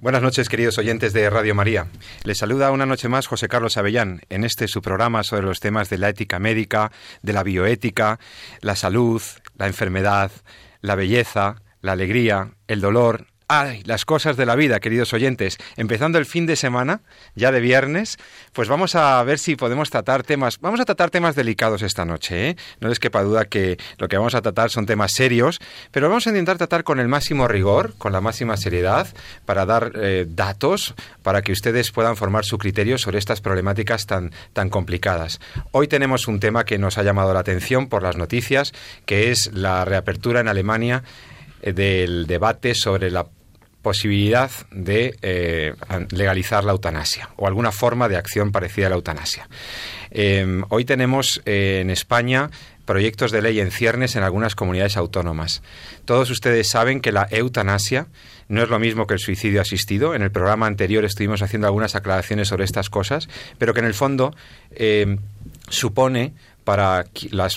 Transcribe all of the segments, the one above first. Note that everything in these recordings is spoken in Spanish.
Buenas noches, queridos oyentes de Radio María. Les saluda una noche más José Carlos Avellán en este su programa sobre los temas de la ética médica, de la bioética, la salud, la enfermedad, la belleza, la alegría, el dolor, Ay, las cosas de la vida, queridos oyentes. Empezando el fin de semana, ya de viernes, pues vamos a ver si podemos tratar temas. Vamos a tratar temas delicados esta noche, ¿eh? No les quepa duda que lo que vamos a tratar son temas serios, pero vamos a intentar tratar con el máximo rigor, con la máxima seriedad, para dar eh, datos, para que ustedes puedan formar su criterio sobre estas problemáticas tan, tan complicadas. Hoy tenemos un tema que nos ha llamado la atención por las noticias, que es la reapertura en Alemania eh, del debate sobre la posibilidad de eh, legalizar la eutanasia o alguna forma de acción parecida a la eutanasia. Em, hoy tenemos eh, en España proyectos de ley en ciernes en algunas comunidades autónomas. Todos ustedes saben que la eutanasia no es lo mismo que el suicidio asistido. En el programa anterior estuvimos haciendo algunas aclaraciones sobre estas cosas, pero que en el fondo em, supone para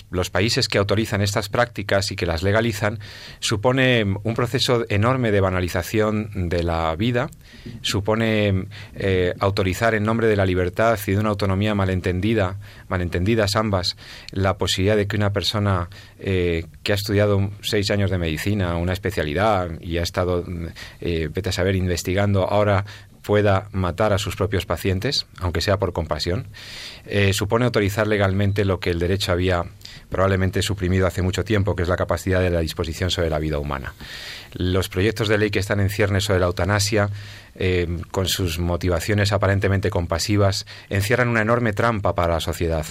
los países que autorizan estas prácticas y que las legalizan supone un proceso enorme de banalización de la vida, supone eh, autorizar en nombre de la libertad y de una autonomía malentendida, malentendidas ambas, la posibilidad de que una persona eh, que ha estudiado seis años de medicina, una especialidad y ha estado, eh, vete a saber, investigando, ahora pueda matar a sus propios pacientes, aunque sea por compasión, eh, supone autorizar legalmente lo que el derecho había probablemente suprimido hace mucho tiempo, que es la capacidad de la disposición sobre la vida humana. Los proyectos de ley que están en ciernes sobre la eutanasia, eh, con sus motivaciones aparentemente compasivas, encierran una enorme trampa para la sociedad.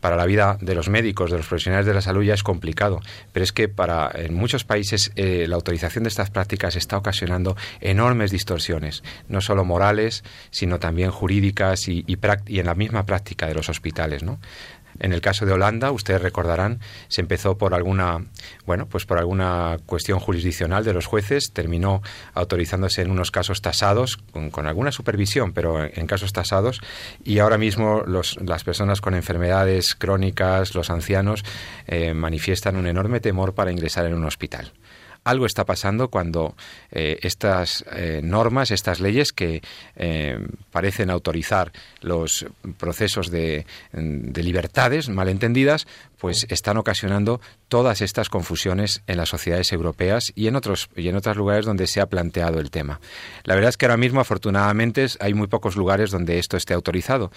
Para la vida de los médicos, de los profesionales de la salud ya es complicado, pero es que para en muchos países eh, la autorización de estas prácticas está ocasionando enormes distorsiones, no solo morales, sino también jurídicas y, en la misma práctica los hospitales. ¿no? En el caso de Holanda, ustedes recordarán, se empezó por alguna, bueno, pues por alguna cuestión jurisdiccional de los jueces, terminó autorizándose en unos casos tasados, con, alguna supervisión, pero en, casos tasados, y ahora mismo las personas con enfermedades crónicas, los ancianos, eh, manifiestan un enorme temor para ingresar en un hospital algo está pasando cuando eh, estas eh, normas, estas leyes que eh, parecen autorizar los procesos de, de libertades malentendidas, pues están ocasionando todas estas confusiones en las sociedades europeas y en otros y en otros lugares donde se ha planteado el tema. La verdad es que ahora mismo, afortunadamente, hay muy pocos lugares donde esto esté autorizado.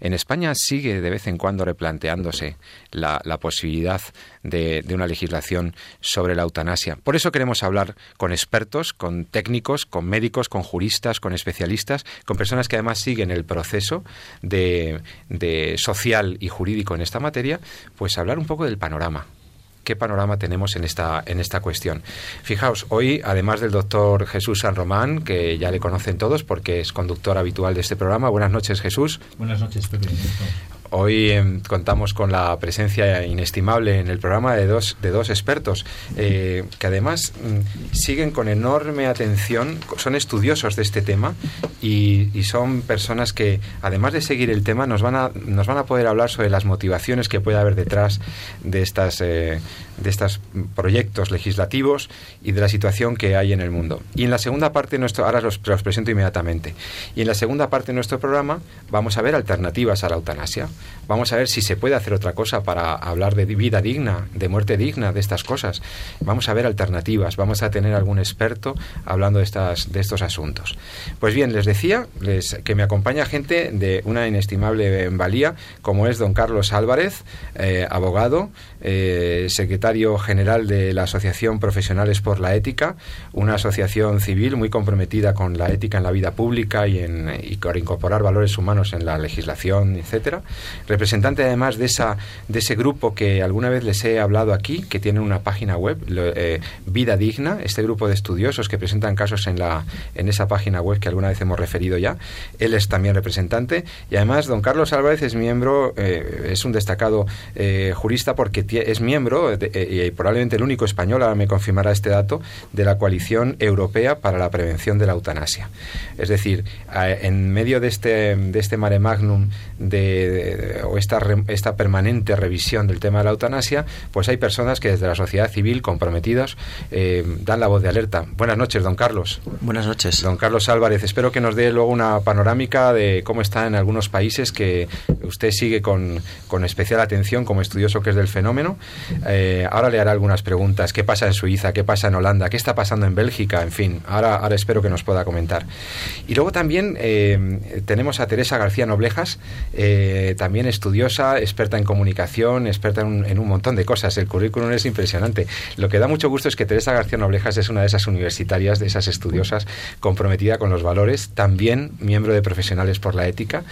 En España sigue de vez en cuando replanteándose la, posibilidad de, una legislación sobre la eutanasia. Por eso queremos hablar con expertos, con técnicos, con médicos, con juristas, con especialistas, con personas que además siguen el proceso de, de social y jurídico en esta materia, pues hablar un poco del panorama qué panorama tenemos en esta, en esta cuestión. Fijaos, hoy, además del doctor Jesús San Román, que ya le conocen todos porque es conductor habitual de este programa, buenas noches Jesús. Buenas noches, Pepe. Hoy em, contamos con la presencia inestimable en el programa de dos, de dos expertos eh, que además mm, siguen con enorme atención, son estudiosos de este tema y, son personas que además de seguir el tema nos van, a, nos van a poder hablar sobre las motivaciones que puede haber detrás de estas... Eh, de estos proyectos legislativos y de la situación que hay en el mundo. Y en la segunda parte, nuestro, ahora los, los presento inmediatamente, y en la segunda parte de nuestro programa vamos a ver alternativas a la eutanasia. Vamos a ver si se puede hacer otra cosa para hablar de vida digna, de muerte digna, de estas cosas. Vamos a ver alternativas, vamos a tener algún experto hablando de, estas, de estos asuntos. Pues bien, les decía que me acompaña gente de una inestimable valía, como es don Carlos Álvarez, eh, abogado, eh, secretario general de la Asociación Profesionales por la Ética, una asociación civil muy comprometida con la ética en la vida pública y, en, incorporar valores humanos en la legislación, etcétera. Representante además de, esa, de ese grupo que alguna vez les he hablado aquí, que tiene una página web, eh, Vida Digna, este grupo de estudiosos que presentan casos en, la, en esa página web que alguna vez hemos referido ya. Él es también representante y además don Carlos Álvarez es miembro, eh, es un destacado eh, jurista porque es miembro y probablemente el único español, ahora me confirmará este dato, de la coalición europea para la prevención de la eutanasia. Es decir, en medio de este, de este mare magnum de, o esta, esta permanente revisión del tema de la eutanasia, pues hay personas que desde la sociedad civil comprometidas eh, dan la voz de alerta. Buenas noches, don Carlos. Buenas noches. Don Carlos Álvarez, espero que nos dé luego una panorámica de cómo está en algunos países que usted sigue con, con especial atención como estudioso que es del fenómeno. Eh, ahora le haré algunas preguntas. ¿Qué pasa en Suiza? ¿Qué pasa en Holanda? ¿Qué está pasando en Bélgica? En fin, ahora, espero que nos pueda comentar. Y luego también eh, tenemos a Teresa García Noblejas, eh, también estudiosa, experta en comunicación, experta en un, montón de cosas. El currículum es impresionante. Lo que da mucho gusto es que Teresa García Noblejas es una de esas universitarias, de esas estudiosas comprometida con los valores, también miembro de Profesionales por la Ética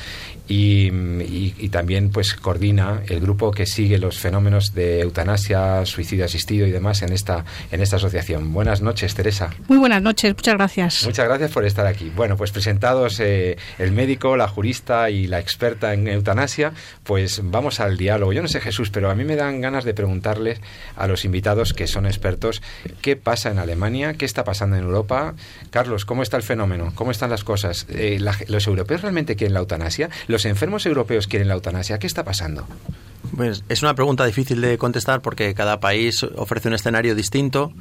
y, también pues coordina el grupo que sigue los fenómenos de eutanasia, suicidio asistido y demás en esta, en esta asociación. Buenas noches, Teresa. Muy buenas noches, muchas gracias. Muchas gracias por estar aquí. Bueno, pues presentados eh, el médico, la jurista y la experta en eutanasia, pues vamos al diálogo. Yo no sé Jesús, pero a mí me dan ganas de preguntarles a los invitados que son expertos qué pasa en Alemania, qué está pasando en Europa. Carlos, ¿cómo está el fenómeno? ¿Cómo están las cosas? Eh, ¿Los europeos realmente quieren la eutanasia? ¿Los enfermos europeos quieren la eutanasia? ¿Qué está pasando? Pues es una pregunta difícil de contestar porque cada país ofrece un escenario distinto.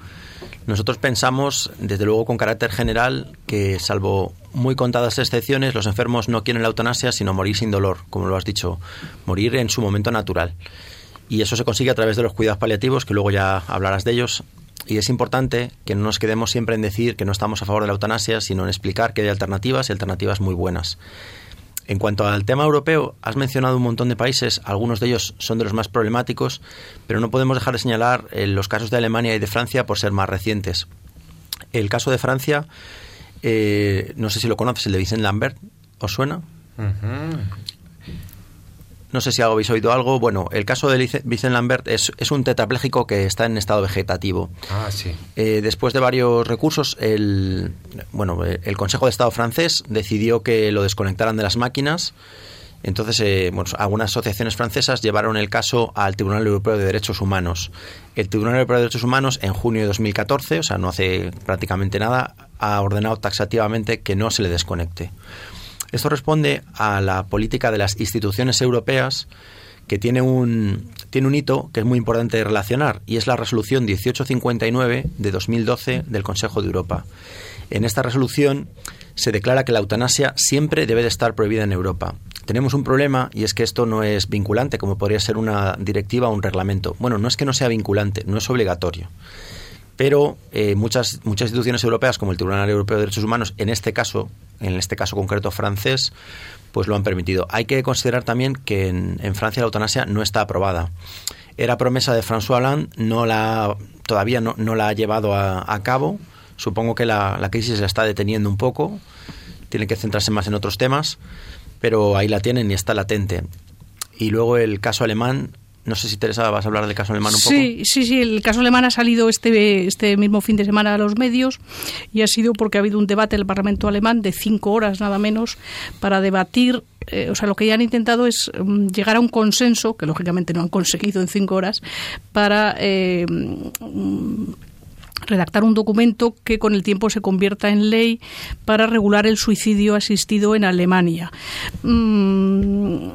Nosotros pensamos, desde luego con carácter general, que salvo muy contadas excepciones, los enfermos no quieren la eutanasia, sino morir sin dolor, como lo has dicho, morir en su momento natural. Y eso se consigue a través de los cuidados paliativos, que luego ya hablarás de ellos. Y es importante que no nos quedemos siempre en decir que no estamos a favor de la eutanasia, sino en explicar que hay alternativas y alternativas muy buenas. En cuanto al tema europeo, has mencionado un montón de países, algunos de ellos son de los más problemáticos, pero no podemos dejar de señalar eh, los casos de Alemania y de Francia por ser más recientes. El caso de Francia, eh, no sé si lo conoces, el de Vicente Lambert, ¿os suena? No sé si habéis oído algo. Bueno, el caso de Vincent Lambert es, un tetrapléjico que está en estado vegetativo. Ah, sí. Eh, después de varios recursos, el, bueno, el Consejo de Estado francés decidió que lo desconectaran de las máquinas. Entonces, eh, bueno, algunas asociaciones francesas llevaron el caso al Tribunal Europeo de Derechos Humanos. El Tribunal Europeo de Derechos Humanos, en junio de 2014, o sea, no hace prácticamente nada, ha ordenado taxativamente que no se le desconecte. Esto responde a la política de las instituciones europeas que tiene un, tiene un hito que es muy importante relacionar y es la resolución 1859 de 2012 del Consejo de Europa. En esta resolución se declara que la eutanasia siempre debe de estar prohibida en Europa. Tenemos un problema y es que esto no es vinculante como podría ser una directiva o un reglamento. Bueno, no es que no sea vinculante, no es obligatorio pero eh, muchas, muchas instituciones europeas, como el Tribunal Europeo de Derechos Humanos, en este caso, en este caso concreto francés, pues lo han permitido. Hay que considerar también que en, Francia la eutanasia no está aprobada. Era promesa de François Hollande, no la, todavía no, la ha llevado a, cabo. Supongo que la, la, crisis la está deteniendo un poco. Tiene que centrarse más en otros temas, pero ahí la tienen y está latente. Y luego el caso alemán no sé si Teresa vas a hablar del caso alemán un poco. Sí, sí, sí, el caso alemán ha salido este, este mismo fin de semana a los medios y ha sido porque ha habido un debate en el Parlamento alemán de cinco horas nada menos para debatir eh, o sea, lo que ya han intentado es mm, llegar a un consenso, que lógicamente no han conseguido en cinco horas, para eh, mm, redactar un documento que con el tiempo se convierta en ley para regular el suicidio asistido en Alemania. Mm,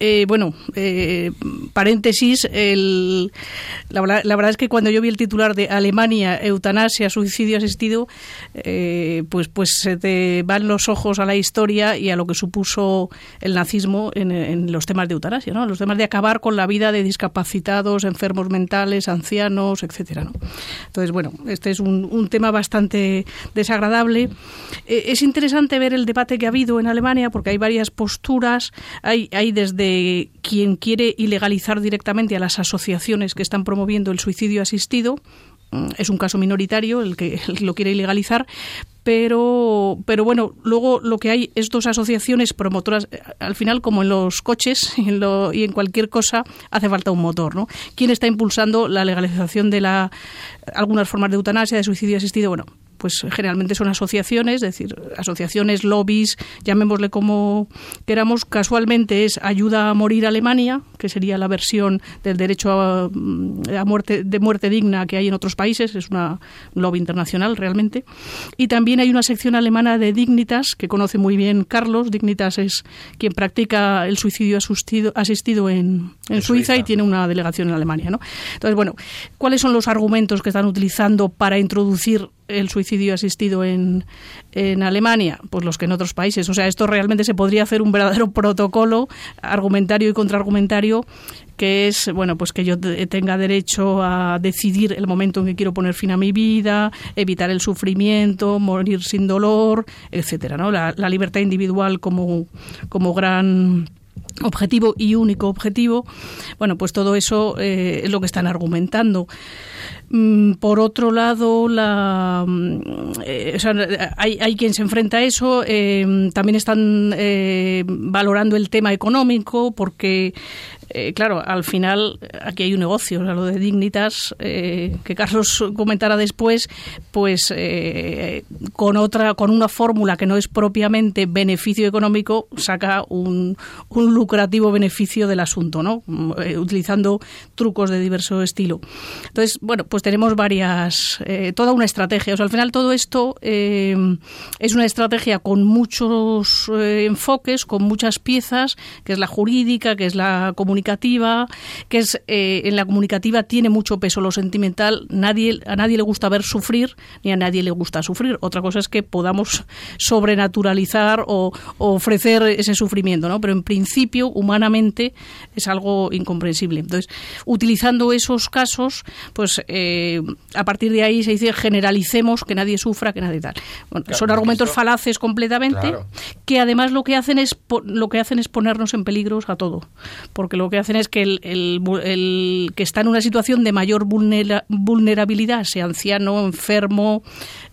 eh, bueno, eh, paréntesis, el, la, verdad es que cuando yo vi el titular de Alemania, eutanasia, suicidio asistido, eh, pues, pues se te van los ojos a la historia y a lo que supuso el nazismo en, los temas de eutanasia, ¿no? los temas de acabar con la vida de discapacitados, enfermos mentales, ancianos, etcétera. ¿no? Entonces, bueno, Este es un, tema bastante desagradable. Eh, es interesante ver el debate que ha habido en Alemania porque hay varias posturas. Hay, hay desde quien quiere ilegalizar directamente a las asociaciones que están promoviendo el suicidio asistido, es un caso minoritario el que lo quiere ilegalizar, pero, pero bueno, luego lo que hay es dos asociaciones promotoras, eh, al final como en los coches y en, lo, y en cualquier cosa hace falta un motor, ¿no? ¿Quién está impulsando la legalización de la, algunas formas de eutanasia, de suicidio asistido? Bueno, pues generalmente son asociaciones, es decir, asociaciones, lobbies, llamémosle como queramos, casualmente es Ayuda a Morir Alemania, que sería la versión del derecho a, mm, muerte de muerte digna que hay en otros países, es una lobby internacional realmente. Y también hay una sección alemana de Dignitas, que conoce muy bien Carlos. Dignitas es quien practica el suicidio asistido, asistido en, en, Suiza, y tiene una delegación en Alemania. ¿no? Entonces, bueno, ¿cuáles son los argumentos que están utilizando para introducir el suicidio asistido en, en Alemania, pues los que en otros países. O sea, esto realmente se podría hacer un verdadero protocolo argumentario y contraargumentario que es bueno pues que yo tenga derecho a decidir el momento en que quiero poner fin a mi vida, evitar el sufrimiento, morir sin dolor, etcétera, ¿no? La, libertad individual como, como gran objetivo y único objetivo, bueno, pues todo eso eh, es lo que están argumentando. Mm, por otro lado, la, mm, eh, hay, hay, quien se enfrenta a eso. Eh, también están valorando el tema económico porque eh, claro, al final aquí hay un negocio, lo de Dignitas, eh, que Carlos comentará después, pues eh, con otra, con una fórmula que no es propiamente beneficio económico, saca un, un lucrativo beneficio del asunto, ¿no? utilizando trucos de diverso estilo. Entonces, bueno, pues tenemos varias, toda una estrategia. O sea, al final todo esto es una estrategia con muchos enfoques, con muchas piezas, que es la jurídica, que es la comunicación comunicativa, que es eh, en la comunicativa tiene mucho peso lo sentimental. Nadie, a nadie le gusta ver sufrir, ni a nadie le gusta sufrir. Otra cosa es que podamos sobrenaturalizar o, ofrecer ese sufrimiento, ¿no? Pero en principio, humanamente, es algo incomprensible. Entonces, utilizando esos casos, pues eh, a partir de ahí se dice generalicemos que nadie sufra, que nadie tal. son argumentos falaces completamente, que además lo que hacen es lo que hacen es ponernos en peligros a todo, porque lo que hacen es que el, que está en una situación de mayor vulnerabilidad, sea anciano, enfermo,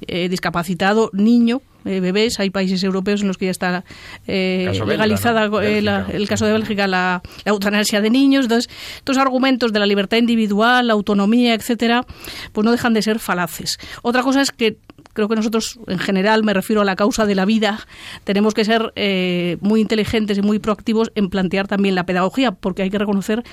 eh, discapacitado, niño, eh, bebés. Hay países europeos en los que ya está eh, legalizada el caso de Bélgica, la, eutanasia de niños. Entonces, estos argumentos de la libertad individual, la autonomía, etcétera, pues no dejan de ser falaces. Otra cosa es que creo que nosotros, en general, me refiero a la causa de la vida, tenemos que ser eh, muy inteligentes y muy proactivos en plantear también la pedagogía, porque hay que reconocer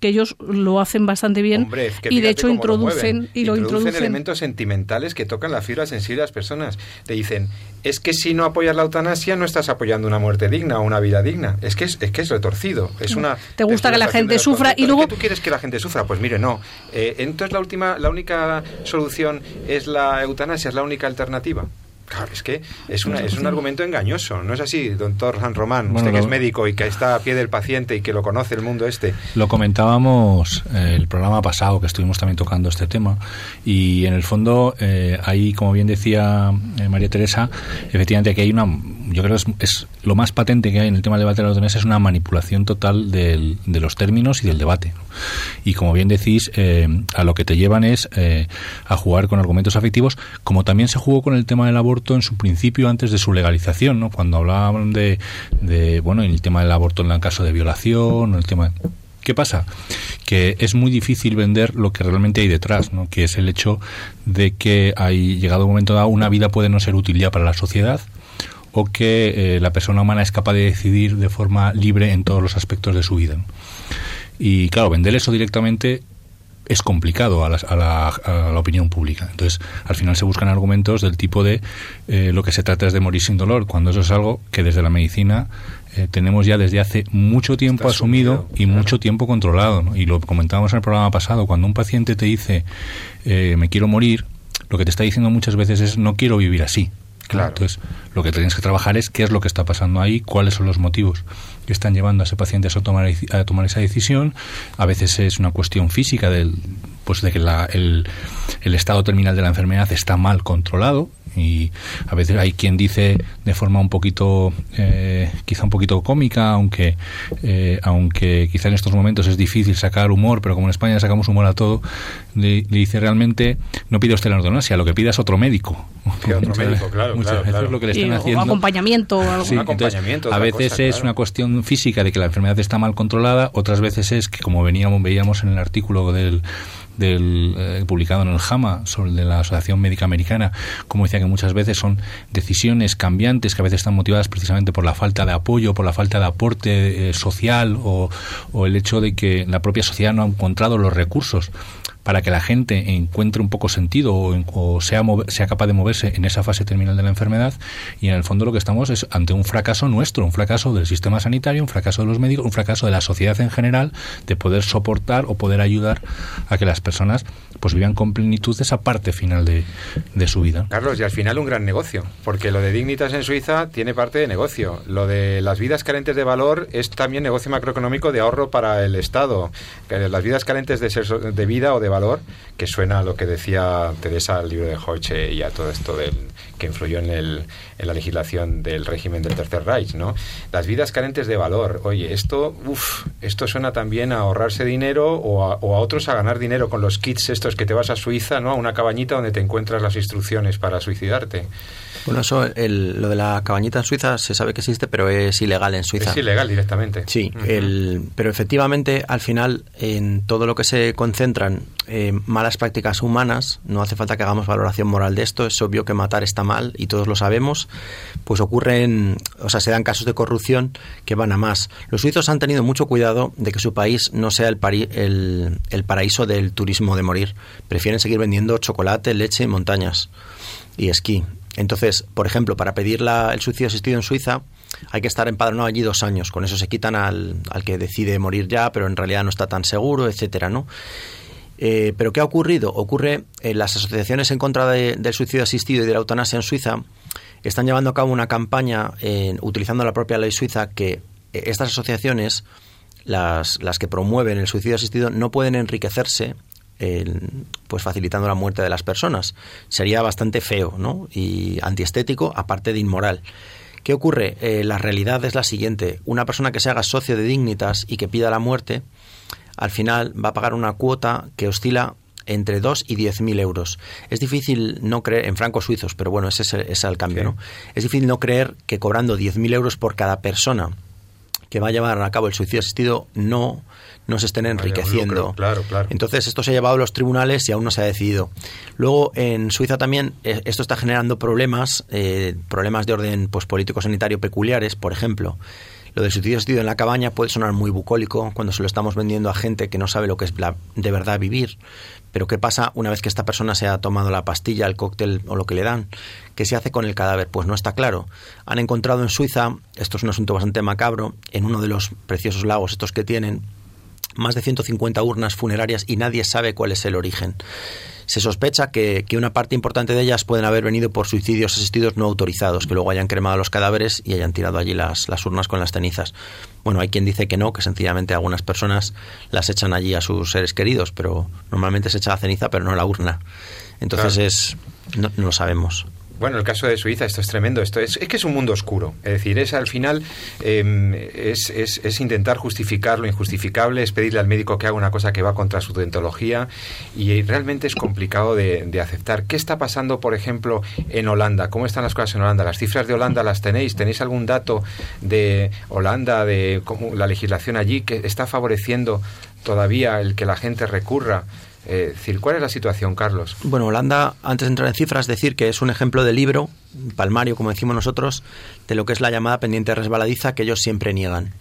que ellos lo hacen bastante bien y de hecho introducen y lo introducen elementos sentimentales que tocan la fibra sensible de las personas. Te dicen, es que si no apoyas la eutanasia no estás apoyando una muerte digna o una vida digna. Es que es, es que es retorcido. Es una Te gusta que la gente sufra y luego tú quieres que la gente sufra, pues mire, no. Eh, entonces la última la única solución es la eutanasia, es la única alternativa. Claro, es que es, una, es un argumento engañoso, ¿no es así, doctor San Román? usted que es médico y que está a pie del paciente y que lo conoce el mundo este. Lo comentábamos eh, el programa pasado, que estuvimos también tocando este tema, y en el fondo, eh, ahí, como bien decía eh, María Teresa, efectivamente aquí hay una, yo creo que es, lo más patente que hay en el tema del debate de la eutanasia, es una manipulación total del, de los términos y del debate. Y como bien decís, a lo que te llevan es a jugar con argumentos afectivos, como también se jugó con el tema del aborto en su principio antes de su legalización, ¿no? Cuando hablaban de, de bueno, en el tema del aborto en el caso de violación, el tema ¿Qué pasa? Que es muy difícil vender lo que realmente hay detrás, que es el hecho de que hay llegado un momento dado una vida puede no ser útil ya para la sociedad o que eh, la persona humana es capaz de decidir de forma libre en todos los aspectos de su vida. Y claro, vender eso directamente es complicado a la, a, la, a la, opinión pública. Entonces, al final se buscan argumentos del tipo de eh, lo que se trata es de morir sin dolor, cuando eso es algo que desde la medicina eh, tenemos ya desde hace mucho tiempo asumido, y mucho tiempo controlado. Y lo comentábamos en el programa pasado, cuando un paciente te dice eh, me quiero morir, lo que te está diciendo muchas veces es no quiero vivir así. Claro. Entonces, lo que tienes que trabajar es qué es lo que está pasando ahí, cuáles son los motivos que están llevando a ese paciente a tomar, a tomar esa decisión. A veces es una cuestión física del, pues de que la, el, el estado terminal de la enfermedad está mal controlado y a veces hay quien dice de forma un poquito eh, quizá un poquito cómica aunque eh, aunque quizá en estos momentos es difícil sacar humor pero como en España sacamos humor a todo le, le dice realmente no pide usted la eutanasia lo que pida es otro médico otro médico, claro, muchas claro, veces claro. lo que le están haciendo acompañamiento o algo. Sí, Un entonces, acompañamiento, a veces cosa, es claro. una cuestión física de que la enfermedad está mal controlada, otras veces es que, como veníamos, veíamos en el artículo del, del eh, publicado en el JAMA sobre de la Asociación Médica Americana, como decía que muchas veces son decisiones cambiantes que a veces están motivadas precisamente por la falta de apoyo, por la falta de aporte eh, social o el hecho de que la propia sociedad no ha encontrado los recursos para que la gente encuentre un poco sentido o, o sea, sea capaz de moverse en esa fase terminal de la enfermedad y en el fondo lo que estamos es ante un fracaso nuestro, un fracaso del sistema sanitario, un fracaso de los médicos, un fracaso de la sociedad en general de poder soportar o poder ayudar a que las personas pues vivan con plenitud esa parte final de, de su vida. Carlos, y al final un gran negocio, porque lo de Dignitas en Suiza tiene parte de negocio. Lo de las vidas carentes de valor es también negocio macroeconómico de ahorro para el Estado. Las vidas carentes de, ser- de vida o de valor, que suena a lo que decía Teresa al libro de Hoche y a todo esto del, que influyó en, el, en la legislación del régimen del Tercer Reich, ¿no? Las vidas carentes de valor. Oye, esto, uf, esto suena también a ahorrarse dinero o a, o a otros a ganar dinero con los kits estos que te vas a Suiza, ¿no? A una cabañita donde te encuentras las instrucciones para suicidarte. Bueno, eso, el- lo de la cabañita en Suiza se sabe que existe, pero es ilegal en Suiza. Es ilegal directamente. Sí, Ujú. el, pero efectivamente al final en todo lo que se concentran eh, malas prácticas humanas, no hace falta que hagamos valoración moral de esto, es obvio que matar está y todos lo sabemos, pues ocurren, o sea, se dan casos de corrupción que van a más. Los suizos han tenido mucho cuidado de que su país no sea el, el, el paraíso del turismo de morir, prefieren seguir vendiendo chocolate, leche, montañas y esquí. Entonces, por ejemplo, para pedir la- el suicidio asistido en Suiza hay que estar empadronado allí dos años. Con eso se quitan al, al que decide morir ya, pero en realidad no está tan seguro, etcétera, ¿no? Eh, pero ¿qué ha ocurrido? Ocurre en las asociaciones en contra de- del suicidio asistido y de la eutanasia en Suiza están llevando a cabo una campaña eh, utilizando la propia ley suiza que eh, estas asociaciones, las, las que promueven el suicidio asistido, no pueden enriquecerse el- pues facilitando la muerte de las personas. Sería bastante feo ¿no? y antiestético, aparte de inmoral. ¿Qué ocurre? Eh, la realidad es la siguiente. Una persona que se haga socio de Dignitas y que pida la muerte, al final va a pagar una cuota que oscila entre 2 y 10 mil euros. Es difícil no creer, en francos suizos, pero bueno, ese es el, ese es el cambio, Sí. ¿no? Es difícil no creer que cobrando 10 mil euros por cada persona que va a llevar a cabo el suicidio asistido no, no se estén enriqueciendo. lucro, claro, claro. Entonces esto se ha llevado a los tribunales y aún no se ha decidido. Luego en Suiza también eh, esto está generando problemas, eh, problemas de orden pues, político-sanitario peculiares, por ejemplo. Lo del suicidio asistido en la cabaña puede sonar muy bucólico cuando se lo estamos vendiendo a gente que no sabe lo que es la- de verdad vivir. Pero ¿qué pasa una vez que esta persona se ha tomado la pastilla, el cóctel o lo que le dan? ¿Qué se hace con el cadáver? Pues no está claro. Han encontrado en Suiza, esto es un asunto bastante macabro, en uno de los preciosos lagos estos que tienen, más de 150 urnas funerarias y nadie sabe cuál es el origen. Se sospecha que, que una parte importante de ellas pueden haber venido por suicidios asistidos no autorizados, que luego hayan cremado los cadáveres y hayan tirado allí las, las urnas con las cenizas. Bueno, hay quien dice que no, que sencillamente algunas personas las echan allí a sus seres queridos, pero normalmente se echa la ceniza, pero no la urna. Entonces Claro. es no, no lo sabemos. Bueno, el caso de Suiza, esto es tremendo. Esto es, es que es un mundo oscuro. Es decir, es al final eh, es, es- es intentar justificar lo injustificable, es pedirle al médico que haga una cosa que va contra su deontología y realmente es complicado de, de aceptar. ¿Qué está pasando, por ejemplo, en Holanda? ¿Cómo están las cosas en Holanda? ¿Las cifras de Holanda las tenéis? ¿Tenéis algún dato de Holanda, de cómo la legislación allí que está favoreciendo todavía el que la gente recurra? Eh, es decir, ¿cuál es la situación, Carlos? Bueno, Holanda, antes de entrar en cifras, decir que es un ejemplo de libro, palmario, como decimos nosotros, de lo que es la llamada pendiente resbaladiza que ellos siempre niegan.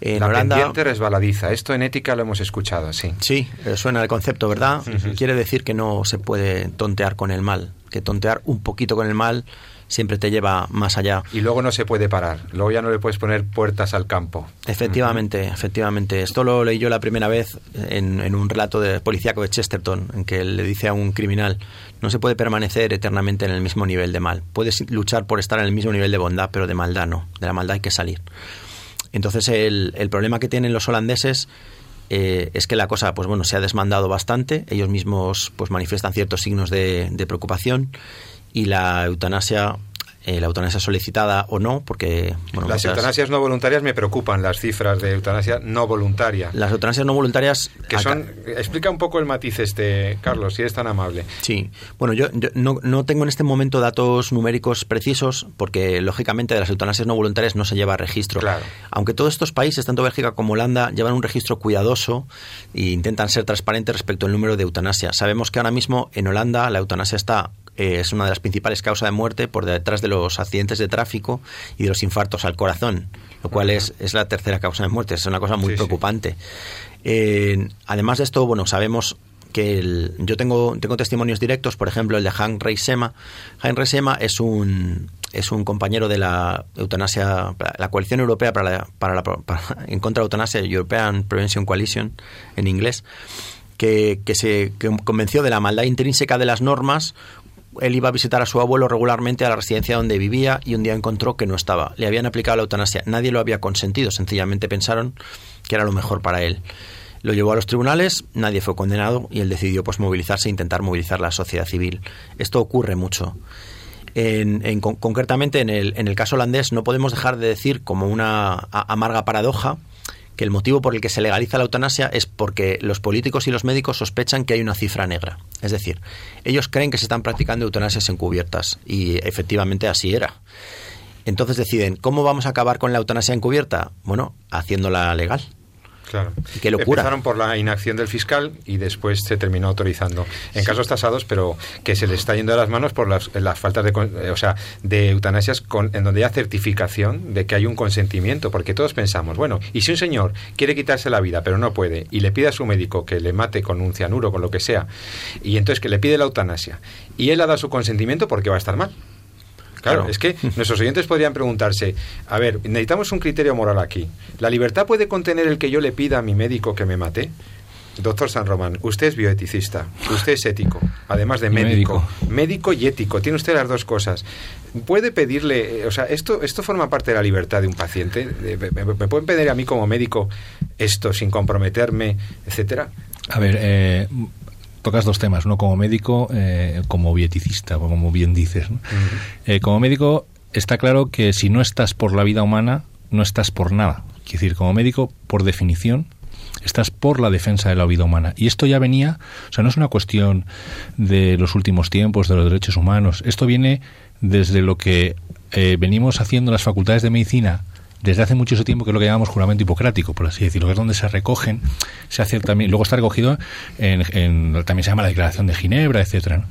En la Holanda, pendiente resbaladiza. Esto en ética lo hemos escuchado, sí. Sí, eh, suena el concepto, ¿verdad? Quiere decir que no se puede tontear con el mal. que tontear un poquito con el mal siempre te lleva más allá. Y luego no se puede parar, luego ya no le puedes poner puertas al campo. Efectivamente, efectivamente. Esto lo leí yo la primera vez en, un relato de policíaco de Chesterton, en que le dice a un criminal, no se puede permanecer eternamente en el mismo nivel de mal. Puedes luchar por estar en el mismo nivel de bondad, pero de maldad no. De la maldad hay que salir. Entonces el, el problema que tienen los holandeses eh, es que la cosa, pues bueno, se ha desmandado bastante. Ellos mismos, pues manifiestan ciertos signos de, de preocupación y la eutanasia eh, la eutanasia solicitada o no, porque... Bueno, las eutanasias no voluntarias me preocupan, las cifras de eutanasia no voluntaria. Las eutanasias no voluntarias... Que son... Explica un poco el matiz este, Carlos, si eres tan amable. Sí. Bueno, yo, no, no, tengo en este momento datos numéricos precisos, porque lógicamente de las eutanasias no voluntarias no se lleva registro. Claro. Aunque todos estos países, tanto Bélgica como Holanda, llevan un registro cuidadoso e intentan ser transparentes respecto al número de eutanasia. Sabemos que ahora mismo en Holanda la eutanasia está eh, es una de las principales causas de muerte por detrás de los accidentes de tráfico y de los infartos al corazón, lo cual es, es la tercera causa de muerte. Es una cosa muy preocupante. Eh, además de esto, bueno, sabemos que yo tengo, tengo testimonios directos, por ejemplo, el de Hank Reisema. Hank Reisema es un, es un compañero de la eutanasia, la coalición europea para la, para la, en contra de la eutanasia, European Prevention Coalition en inglés, que, que se convenció de la maldad intrínseca de las normas él iba a visitar a su abuelo regularmente a la residencia donde vivía y un día encontró que no estaba. Le habían aplicado la eutanasia. Nadie lo había consentido. Sencillamente pensaron que era lo mejor para él. Lo llevó a los tribunales, nadie fue condenado y él decidió pues movilizarse e intentar movilizar la sociedad civil. Esto ocurre mucho. En, concretamente en el, en el caso holandés no podemos dejar de decir como una amarga paradoja que el motivo por el que se legaliza la eutanasia es porque los políticos y los médicos sospechan que hay una cifra negra. Es decir, ellos creen que se están practicando eutanasias encubiertas y efectivamente así era. Entonces deciden, ¿cómo vamos a acabar con la eutanasia encubierta? Bueno, haciéndola legal. Claro. Qué locura. Empezaron por la inacción del fiscal y después se terminó autorizando en casos tasados, pero que se le está yendo de las manos por las, faltas de, o sea, de eutanasias con, en donde hay certificación de que hay un consentimiento, porque todos pensamos, bueno, y si un señor quiere quitarse la vida pero no puede y le pide a su médico que le mate con un cianuro, con lo que sea, y entonces que le pide la eutanasia y él ha dado su consentimiento porque va a estar mal. Claro, es que nuestros oyentes podrían preguntarse, a ver, necesitamos un criterio moral aquí. ¿La libertad puede contener el que yo le pida a mi médico que me mate? Doctor San Román, usted es bioeticista, usted es ético, además de médico, médico, y ético, tiene usted las dos cosas. ¿Puede pedirle, eh, o sea, esto, esto forma parte de la libertad de un paciente? ¿Me, me pueden pedir a mí como médico esto sin comprometerme, etcétera? A ver, eh, tocas dos temas, ¿no? Como médico, eh, como bieticista, como bien dices. Eh, como médico, está claro que si no estás por la vida humana, no estás por nada. Es decir, como médico, por definición, estás por la defensa de la vida humana. Y esto ya venía, o sea, no es una cuestión de los últimos tiempos, de los derechos humanos. Esto viene desde lo que eh, venimos haciendo las facultades de medicina desde hace mucho tiempo, que es lo que llamamos juramento hipocrático, por así decirlo, que es donde se recogen, se hace también, luego está recogido en, también se llama la Declaración de Ginebra, etcétera,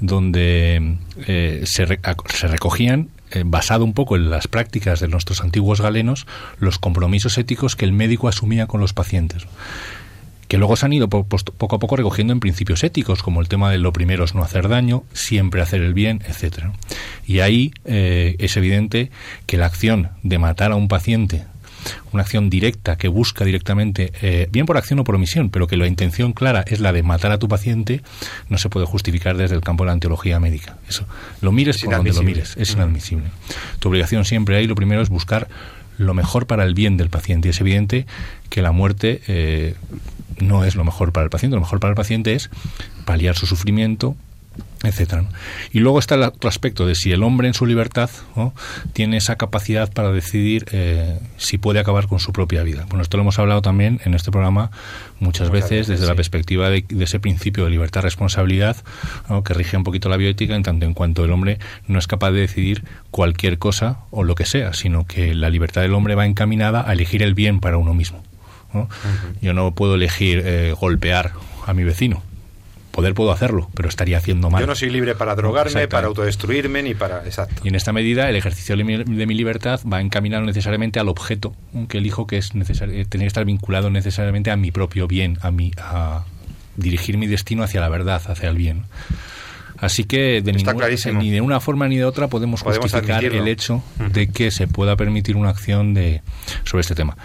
donde eh, se, se, recogían eh, basado un poco en las prácticas de nuestros antiguos galenos, los compromisos éticos que el médico asumía con los pacientes que luego se han ido poco a poco recogiendo en principios éticos, como el tema de lo primero es no hacer daño, siempre hacer el bien, etcétera. Y ahí eh, es evidente que la acción de matar a un paciente una acción directa que busca directamente, eh, bien por acción o por omisión, pero que la intención clara es la de matar a tu paciente, no se puede justificar desde el campo de la antiología médica. Eso, lo mires por donde lo mires, es inadmisible. Tu obligación siempre ahí, lo primero es buscar lo mejor para el bien del paciente. Y es evidente que la muerte eh, no es lo mejor para el paciente. Lo mejor para el paciente es paliar su sufrimiento, etcétera. Y luego está el otro aspecto de si el hombre en su libertad tiene esa capacidad para decidir eh, si puede acabar con su propia vida. Bueno, esto lo hemos hablado también en este programa muchas, veces, desde la perspectiva de, ese principio de libertad-responsabilidad que rige un poquito la bioética en tanto en cuanto el hombre no es capaz de decidir cualquier cosa o lo que sea, sino que la libertad del hombre va encaminada a elegir el bien para uno mismo. Yo no puedo elegir eh, golpear a mi vecino. Poder puedo hacerlo, pero estaría haciendo mal. Yo no soy libre para drogarme, para autodestruirme, ni para... Exacto. Y en esta medida el ejercicio de mi, libertad va encaminado necesariamente al objeto que elijo, que es necesario, eh, tener que estar vinculado necesariamente a mi propio bien, a, mi, a dirigir mi destino hacia la verdad, hacia el bien. Así que de ninguna, ni de una forma ni de otra podemos, Podemos justificar admitirlo. el hecho de que se pueda permitir una acción de sobre este tema.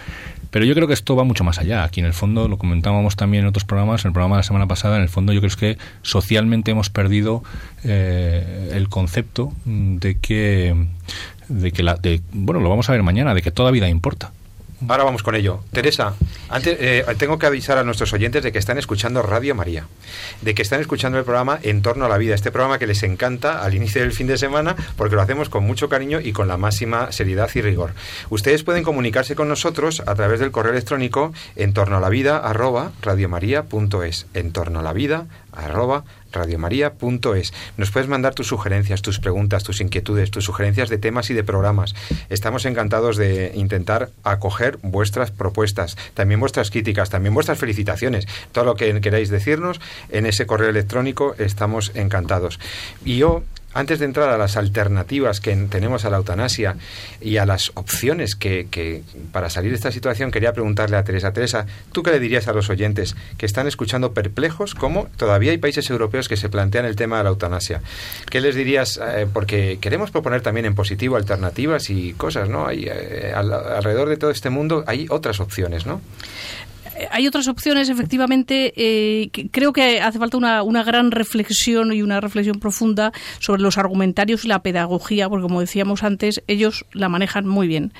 Pero yo creo que esto va mucho más allá. Aquí en el fondo, lo comentábamos también en otros programas, en el programa de la semana pasada, en el fondo yo creo que socialmente hemos perdido eh, el concepto de que, de que la, de, bueno, lo vamos a ver mañana, de que toda vida importa. Ahora vamos con ello. Teresa, antes eh, tengo que avisar a nuestros oyentes de que están escuchando Radio María, de que están escuchando el programa En torno a la vida, este programa que les encanta al inicio del fin de semana porque lo hacemos con mucho cariño y con la máxima seriedad y rigor. Ustedes pueden comunicarse con nosotros a través del correo electrónico en torno a la vida arroba radiomaria.es, en torno a la vida arroba radiomaria.es. Nos puedes mandar tus sugerencias, tus preguntas, tus inquietudes, tus sugerencias de temas y de programas. Estamos encantados de intentar acoger vuestras propuestas, también vuestras críticas, también vuestras felicitaciones. Todo lo que queráis decirnos en ese correo electrónico estamos encantados. Y yo antes de entrar a las alternativas que tenemos a la eutanasia y a las opciones que, para salir de esta situación, quería preguntarle a Teresa. Teresa, ¿tú qué le dirías a los oyentes que están escuchando perplejos cómo todavía hay países europeos que se plantean el tema de la eutanasia? ¿Qué les dirías? Eh, porque queremos proponer también en positivo alternativas y cosas, ¿no? Hay, eh, al, alrededor de todo este mundo hay otras opciones, ¿no? Hay otras opciones, efectivamente. Eh, creo que hace falta una, gran reflexión y una reflexión profunda sobre los argumentarios y la pedagogía, porque como decíamos antes, ellos la manejan muy bien.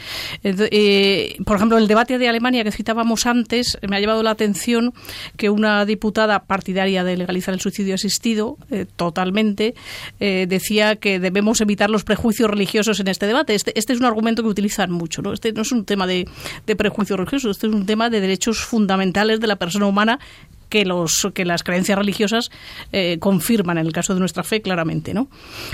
Eh, por ejemplo, el debate de Alemania que citábamos antes, me ha llevado la atención que una diputada partidaria de legalizar el suicidio asistido, eh, totalmente, decía que debemos evitar los prejuicios religiosos en este debate. Este, este, es un argumento que utilizan mucho. ¿no? Este no es un tema de, de prejuicios religiosos, este es un tema de derechos fundamentales fundamentales de la persona humana que los que las creencias religiosas eh, confirman en el caso de nuestra fe claramente no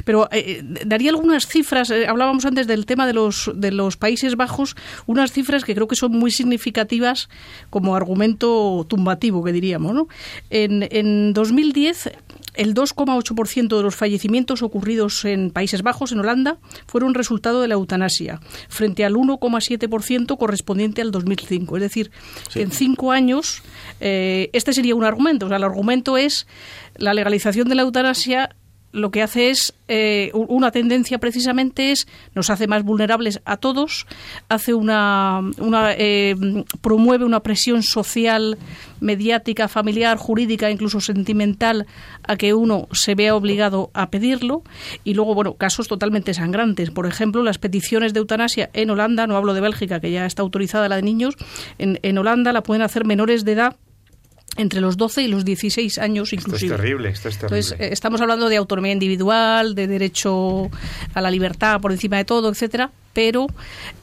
pero eh, daría algunas cifras eh, hablábamos antes del tema de los de los Países Bajos unas cifras que creo que son muy significativas como argumento tumbativo que diríamos no en, en 2010 el 2,8% de los fallecimientos ocurridos en Países Bajos, en Holanda, fueron resultado de la eutanasia, frente al 1,7% correspondiente al 2005. Es decir, sí. en cinco años, eh, este sería un argumento. O sea, el argumento es la legalización de la eutanasia lo que hace es eh, una tendencia precisamente es nos hace más vulnerables a todos hace una, una eh, promueve una presión social mediática familiar jurídica incluso sentimental a que uno se vea obligado a pedirlo y luego bueno casos totalmente sangrantes por ejemplo las peticiones de eutanasia en Holanda no hablo de Bélgica que ya está autorizada la de niños en, en Holanda la pueden hacer menores de edad entre los 12 y los 16 años inclusive. Esto es terrible, esto es terrible. Entonces, eh, estamos hablando de autonomía individual, de derecho a la libertad por encima de todo, etcétera, pero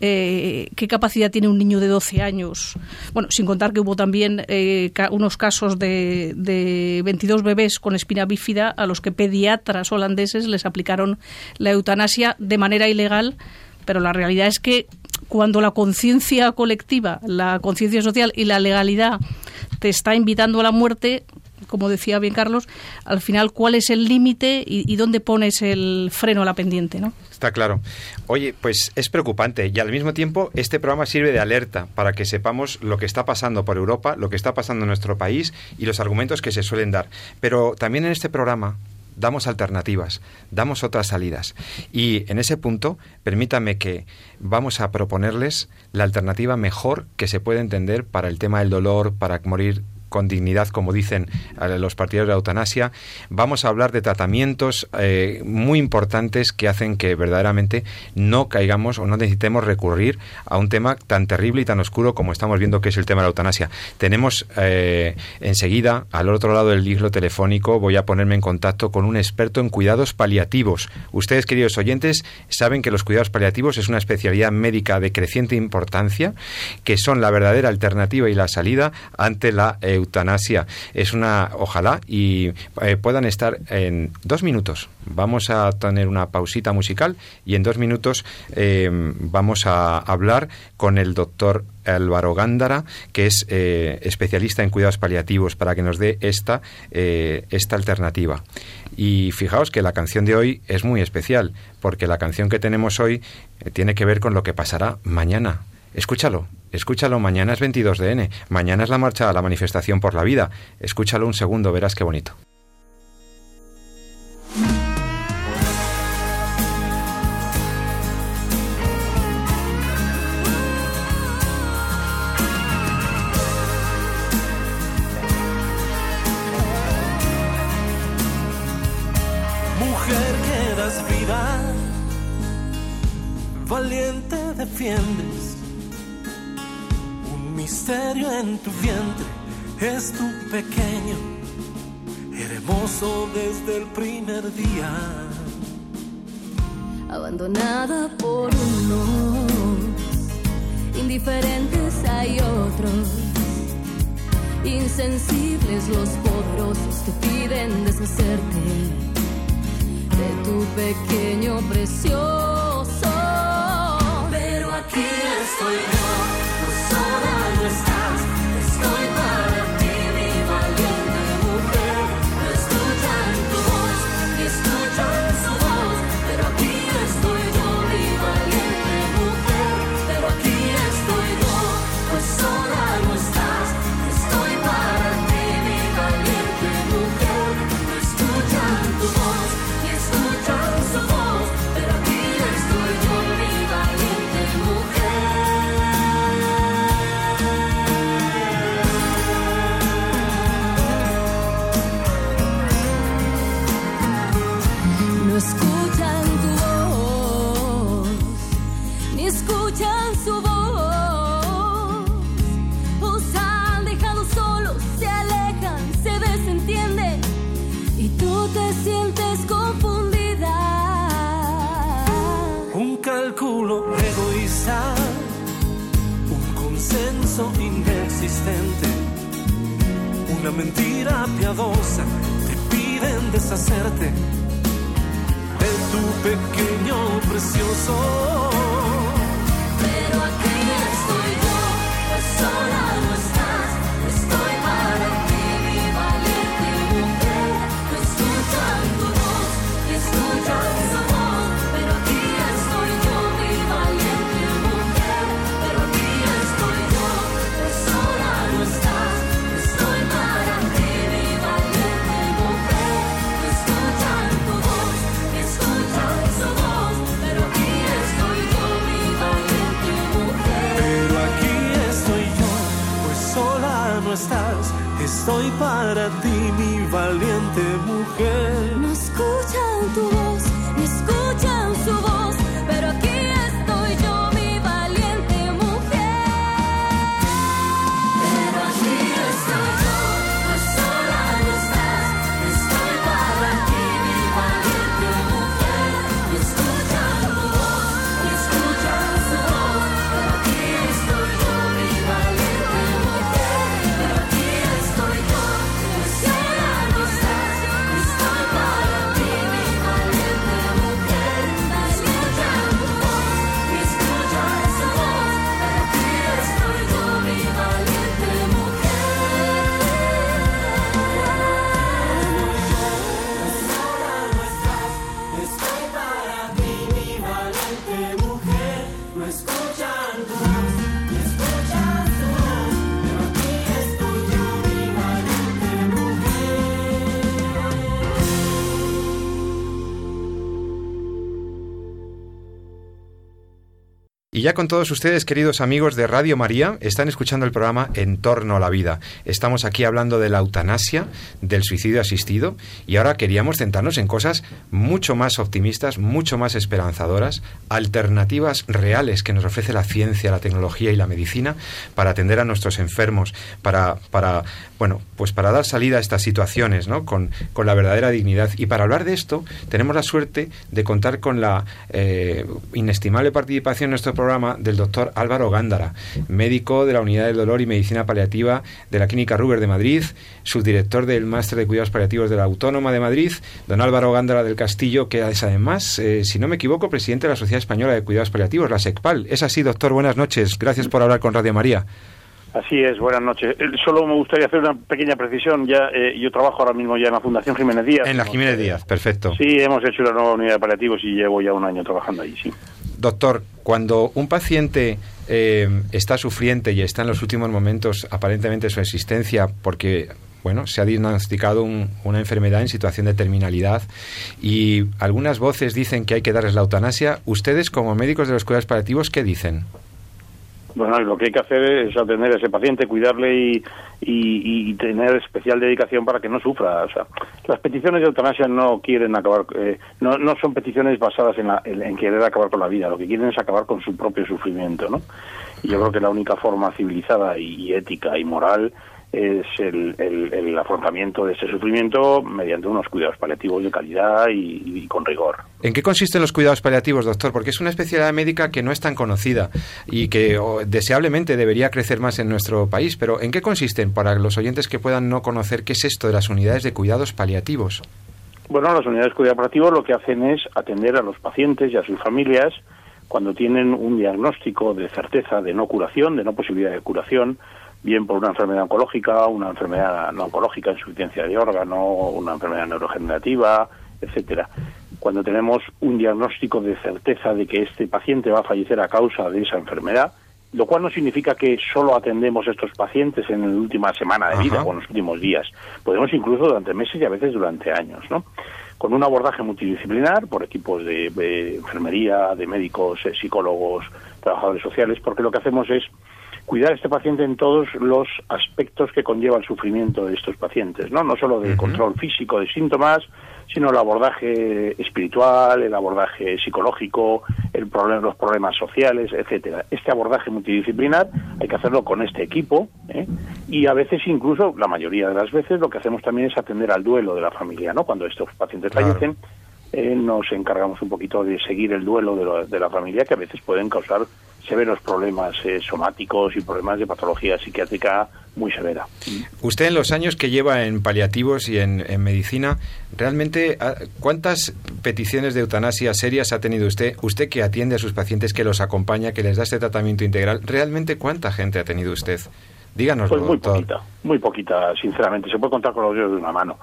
eh, ¿qué capacidad tiene un niño de 12 años? Bueno, sin contar que hubo también eh, unos casos de, de 22 bebés con espina bífida a los que pediatras holandeses les aplicaron la eutanasia de manera ilegal, pero la realidad es que cuando la conciencia colectiva, la conciencia social y la legalidad te está invitando a la muerte, como decía bien Carlos, al final cuál es el límite y, dónde pones el freno a la pendiente, ¿no? Está claro. Oye, pues es preocupante y al mismo tiempo este programa sirve de alerta para que sepamos lo que está pasando por Europa, lo que está pasando en nuestro país y los argumentos que se suelen dar. Pero también en este programa damos alternativas, damos otras salidas. Y en ese punto, permítame que vamos a proponerles la alternativa mejor que se puede entender para el tema del dolor, para morir con dignidad, como dicen los partidarios de la eutanasia. Vamos a hablar de tratamientos eh, muy importantes que hacen que verdaderamente no caigamos o no necesitemos recurrir a un tema tan terrible y tan oscuro como estamos viendo que es el tema de la eutanasia. Tenemos eh, enseguida, al otro lado del hilo telefónico, voy a ponerme en contacto con un experto en cuidados paliativos. Ustedes, queridos oyentes, saben que los cuidados paliativos es una especialidad médica de creciente importancia, que son la verdadera alternativa y la salida ante la eh, eutanasia. Es una, ojalá, y eh, puedan estar en dos minutos. Vamos a tener una pausita musical y en dos minutos eh, vamos a hablar con el doctor Álvaro Gándara, que es eh, especialista en cuidados paliativos, para que nos dé esta, esta alternativa. Y fijaos que la canción de hoy es muy especial, porque la canción que tenemos hoy tiene que ver con lo que pasará mañana. Escúchalo, escúchalo, mañana es 22 de N, mañana es la marcha a la manifestación por la vida. Escúchalo un segundo, verás qué bonito. En tu vientre es tu pequeño, hermoso desde el primer día. Abandonada por unos, indiferentes hay otros, insensibles los poderosos que piden deshacerte de tu pequeño precioso. Pero aquí estoy yo, sola Un cálculo egoísta, un consenso inexistente, una mentira piadosa, te piden deshacerte de tu pequeño precioso. Pero aquí estoy yo, pues sola estoy para ti, mi valiente mujer. No escuchan tu voz, Y ya con todos ustedes, queridos amigos de Radio María, están escuchando el programa En torno a la vida. Estamos aquí hablando de la eutanasia, del suicidio asistido, y ahora queríamos centrarnos en cosas mucho más optimistas, mucho más esperanzadoras, alternativas reales que nos ofrece la ciencia, la tecnología y la medicina para atender a nuestros enfermos, para, para bueno, pues para dar salida a estas situaciones, ¿no? Con, con la verdadera dignidad. Y para hablar de esto, tenemos la suerte de contar con la eh, inestimable participación en nuestro programa del doctor Álvaro Gándara, médico de la Unidad del Dolor y Medicina Paliativa de la Clínica Ruber de Madrid, subdirector del Máster de Cuidados Paliativos de la Autónoma de Madrid, don Álvaro Gándara del Castillo, que es además, eh, si no me equivoco, presidente de la Sociedad Española de Cuidados Paliativos, la SECPAL. Es así, doctor, buenas noches. Gracias por hablar con Radio María. Así es, buenas noches. Eh, Solo me gustaría hacer una pequeña precisión. Ya eh, Yo trabajo ahora mismo ya en la Fundación Jiménez Díaz. En la Jiménez Díaz, perfecto. Sí, hemos hecho la nueva unidad de paliativos y llevo ya un año trabajando ahí, sí. Doctor, cuando un paciente eh, está sufriente y está en los últimos momentos aparentemente de su existencia porque bueno, se ha diagnosticado un, una enfermedad en situación de terminalidad y algunas voces dicen que hay que darles la eutanasia. ¿Ustedes como médicos de los cuidados paliativos qué dicen? Bueno, lo que hay que hacer es atender a ese paciente, cuidarle y, y- tener especial dedicación para que no sufra. O sea, las peticiones de eutanasia no quieren acabar, eh, no, no son peticiones basadas en, la- en- en querer acabar con la vida, lo que quieren es acabar con su propio sufrimiento, ¿no? Y yo creo que la única forma civilizada y ética y moral es el, el- el afrontamiento de ese sufrimiento mediante unos cuidados paliativos de calidad y- y con rigor. ¿En qué consisten los cuidados paliativos, doctor? Porque es una especialidad médica que no es tan conocida y que o, deseablemente debería crecer más en nuestro país. Pero ¿en qué consisten para los oyentes que puedan no conocer qué es esto de las unidades de cuidados paliativos? Bueno, las unidades de cuidado paliativo lo que hacen es atender a los pacientes y a sus familias cuando tienen un diagnóstico de certeza de no curación, de no posibilidad de curación, bien por una enfermedad oncológica, una enfermedad no oncológica, insuficiencia de órgano, una enfermedad neurogenerativa, etcétera. Cuando tenemos un diagnóstico de certeza de que este paciente va a fallecer a causa de esa enfermedad, lo cual no significa que solo atendemos a estos pacientes en la última semana de vida Ajá. o en los últimos días. Podemos incluso durante meses y a veces durante años, ¿no? Con un abordaje multidisciplinar por equipos de, de enfermería, de médicos, eh, psicólogos, trabajadores sociales, porque lo que hacemos es cuidar a este paciente en todos los aspectos que conlleva el sufrimiento de estos pacientes, ¿no? No solo del control físico de síntomas, sino el abordaje espiritual, el abordaje psicológico, el problema, los problemas sociales, etcétera. Este abordaje multidisciplinar hay que hacerlo con este equipo ¿eh? y a veces incluso, la mayoría de las veces, lo que hacemos también es atender al duelo de la familia, ¿no? Cuando estos pacientes Claro. fallecen, eh, nos encargamos un poquito de seguir el duelo de, la- de la familia que a veces pueden causar severos problemas eh, somáticos y problemas de patología psiquiátrica muy severa. Usted en los años que lleva en paliativos y en, en medicina, realmente, ah, ¿cuántas peticiones de eutanasia serias ha tenido usted? Usted que atiende a sus pacientes, que los acompaña, que les da este tratamiento integral, ¿realmente cuánta gente ha tenido usted? Díganoslo, Pues muy doctor. poquita, muy poquita, sinceramente. Se puede contar con los dedos de una mano.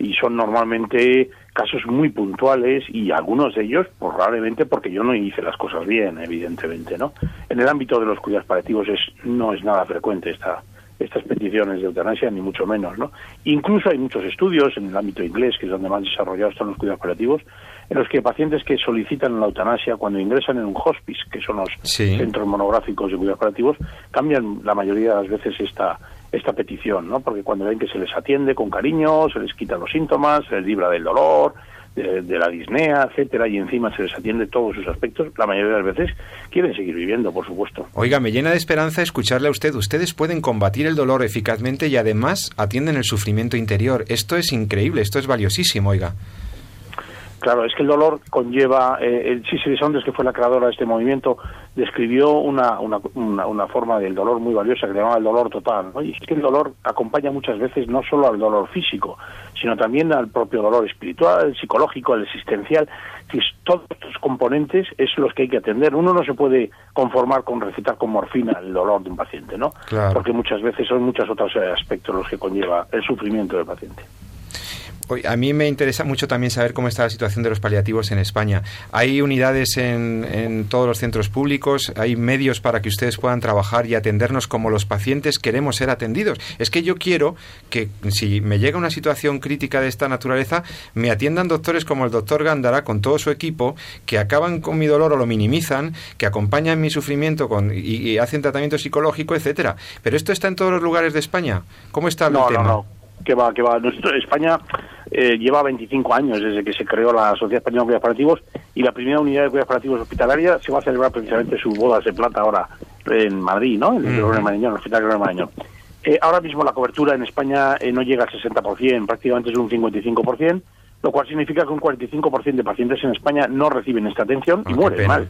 Y son normalmente casos muy puntuales y algunos de ellos pues, probablemente porque yo no hice las cosas bien, evidentemente, ¿no? En el ámbito de los cuidados paliativos es, no es nada frecuente esta, estas peticiones de eutanasia, ni mucho menos, ¿no? Incluso hay muchos estudios en el ámbito inglés, que es donde más desarrollados están los cuidados paliativos, en los que pacientes que solicitan la eutanasia cuando ingresan en un hospice, que son los Sí. centros monográficos de cuidados paliativos, cambian la mayoría de las veces esta esta petición, ¿no? Porque cuando ven que se les atiende con cariño, se les quitan los síntomas, se les libra del dolor, de, de la disnea, etcétera, y encima se les atiende todos sus aspectos, la mayoría de las veces quieren seguir viviendo, por supuesto. Oiga, me llena de esperanza escucharle a usted. Ustedes pueden combatir el dolor eficazmente y además atienden el sufrimiento interior. Esto es increíble, esto es valiosísimo, oiga. Claro, es que el dolor conlleva, eh, el Cicely Saunders, que fue la creadora de este movimiento, describió una, una, una, una forma del dolor muy valiosa que le llamaba el dolor total. ¿no? Y es que el dolor acompaña muchas veces no solo al dolor físico, sino también al propio dolor espiritual, psicológico, el existencial. Es- todos estos componentes es los que hay que atender. Uno no se puede conformar con recetar con morfina el dolor de un paciente, ¿no? Claro. Porque muchas veces son muchos otros eh, aspectos los que conlleva el sufrimiento del paciente. A mí me interesa mucho también saber cómo está la situación de los paliativos en España. ¿Hay unidades en, en todos los centros públicos? ¿Hay medios para que ustedes puedan trabajar y atendernos como los pacientes queremos ser atendidos? Es que yo quiero que si me llega una situación crítica de esta naturaleza, me atiendan doctores como el doctor Gándara con todo su equipo, que acaban con mi dolor o lo minimizan, que acompañan mi sufrimiento con, y, y hacen tratamiento psicológico, etcétera. Pero esto está en todos los lugares de España. ¿Cómo está el No, tema? no, no. Que va, que va. Nosotros- España eh, lleva 25 años desde que se creó la Sociedad Española de Cuidados Paliativos y la primera unidad de cuidados paliativos hospitalaria se va a celebrar precisamente su bodas de plata ahora en Madrid, ¿no? En el. Gregorio Marañón, el Hospital Gregorio Marañón. Eh, ahora mismo la cobertura en España eh, no llega al 60%, prácticamente es un 55%, lo cual significa que un 45% de pacientes en España no reciben esta atención Ah, y qué mueren mal.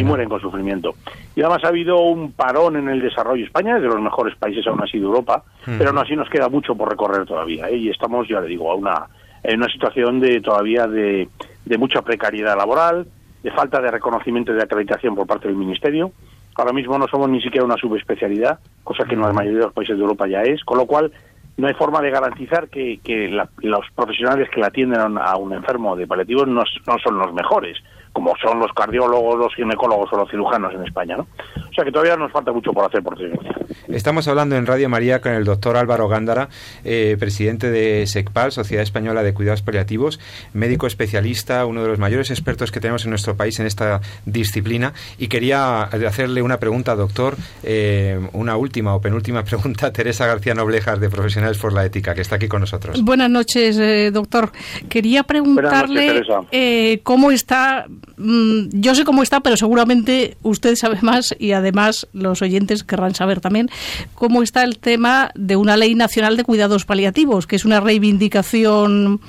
Y- mueren con sufrimiento. Y además ha habido un parón en el desarrollo. España es de los mejores países aún así de Europa, pero aún así nos queda mucho por recorrer todavía. ¿eh? Y estamos, ya le digo, a una, en una situación de todavía de, de mucha precariedad laboral, de falta de reconocimiento y de acreditación por parte del Ministerio. Ahora mismo no somos ni siquiera una subespecialidad, cosa que en la mayoría de los países de Europa ya es, con lo cual no hay forma de garantizar que, que la- los profesionales que le atienden a un, a un enfermo de paliativos no, no son los mejores, como son los cardiólogos, los ginecólogos o los cirujanos en España. ¿no? O sea que todavía nos falta mucho por hacer, por desgracia. Estamos hablando en Radio María con el doctor Álvaro Gándara, eh, presidente de SECPAL, Sociedad Española de Cuidados Paliativos, médico especialista, uno de los mayores expertos que tenemos en nuestro país en esta disciplina. Y quería hacerle una pregunta, doctor, eh, una última o penúltima pregunta, a Teresa García Noblejas, de Profesionales por la Ética, que está aquí con nosotros. Buenas noches, eh, doctor. Quería preguntarle Buenas noches, Teresa. eh, cómo está. Mm, yo sé cómo está, pero seguramente usted sabe más y además los oyentes querrán saber también cómo está el tema de una ley nacional de cuidados paliativos, que es una reivindicación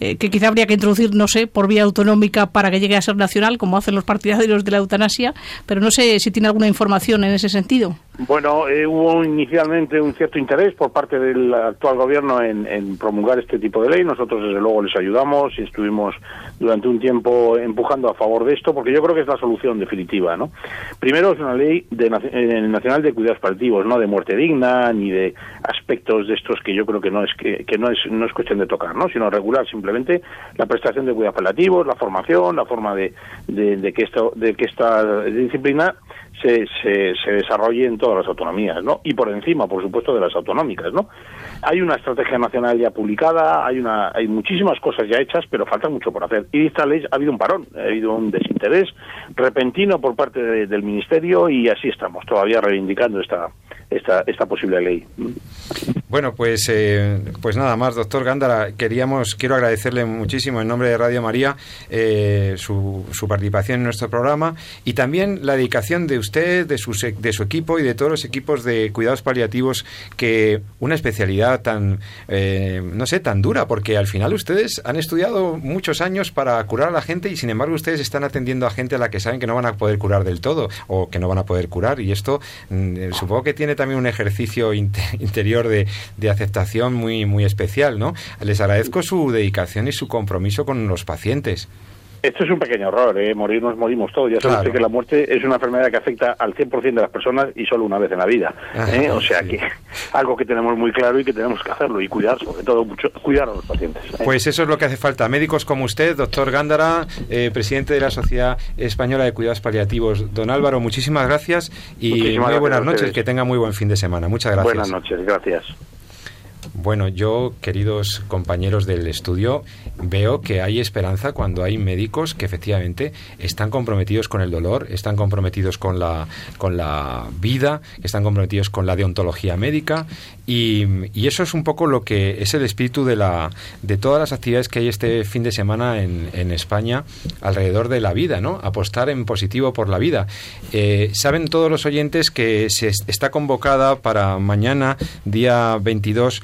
eh, que quizá habría que introducir, no sé, por vía autonómica para que llegue a ser nacional, como hacen los partidarios de la eutanasia, pero no sé si tiene alguna información en ese sentido. Bueno, eh, hubo inicialmente un cierto interés por parte del actual gobierno en, promulgar este tipo de ley. Nosotros, desde luego, les ayudamos y estuvimos durante un tiempo empujando a favor de esto, porque yo creo que es la solución definitiva. ¿no? Primero, es una ley de, eh, nacional de cuidados paliativos, no de muerte digna ni de aspectos de estos que yo creo que no es que, que no es no es cuestión de tocar, ¿no? sino regular simplemente la prestación de cuidados paliativos, la formación, la forma de, de, de que esto de que esta disciplina se, se, se desarrolle en todas las autonomías, ¿no? Y por encima, por supuesto, de las autonómicas, ¿no? Hay una estrategia nacional ya publicada, hay una, hay muchísimas cosas ya hechas, pero falta mucho por hacer. Y esta ley ha habido un parón, ha habido un desinterés repentino por parte de- del ministerio y así estamos, todavía reivindicando esta, esta, esta posible ley. Bueno, pues, eh, pues nada más, doctor Gándara, queríamos, quiero agradecerle muchísimo en nombre de Radio María eh, su, su participación en nuestro programa y también la dedicación de usted, de su, de su equipo y de todos los equipos de cuidados paliativos, que una especialidad tan, eh, no sé, tan dura, porque al final ustedes han estudiado muchos años para curar a la gente y sin embargo ustedes están atendiendo a gente a la que saben que no van a poder curar del todo o que no van a poder curar y esto mm, eh, supongo que tiene también un ejercicio inte- interior de, de aceptación muy, muy especial, ¿no? Les agradezco su dedicación y su compromiso con los pacientes. Esto es un pequeño error, ¿eh? morir nos morimos todos. Ya Claro. usted que la muerte es una enfermedad que afecta al 100% de las personas y solo una vez en la vida. ¿eh? Ajá, O sea sí. que algo que tenemos muy claro y que tenemos que hacerlo y cuidar, sobre todo mucho, cuidar a los pacientes. ¿eh? Pues eso es lo que hace falta. Médicos como usted, doctor Gándara, eh, presidente de la Sociedad Española de Cuidados Paliativos. Don Álvaro, muchísimas gracias y Muchísimas muy gracias buenas noches. Que tenga muy buen fin de semana. Muchas gracias. Buenas noches, gracias. Bueno, yo, queridos compañeros del estudio, veo que hay esperanza cuando hay médicos que efectivamente están comprometidos con el dolor, están comprometidos con la, con la vida, están comprometidos con la deontología médica y, y eso es un poco lo que es el espíritu de, la, de todas las actividades que hay este fin de semana en, en España alrededor de la vida, ¿no? Apostar en positivo por la vida. Eh, Saben todos los oyentes que se est- está convocada para mañana, día 22,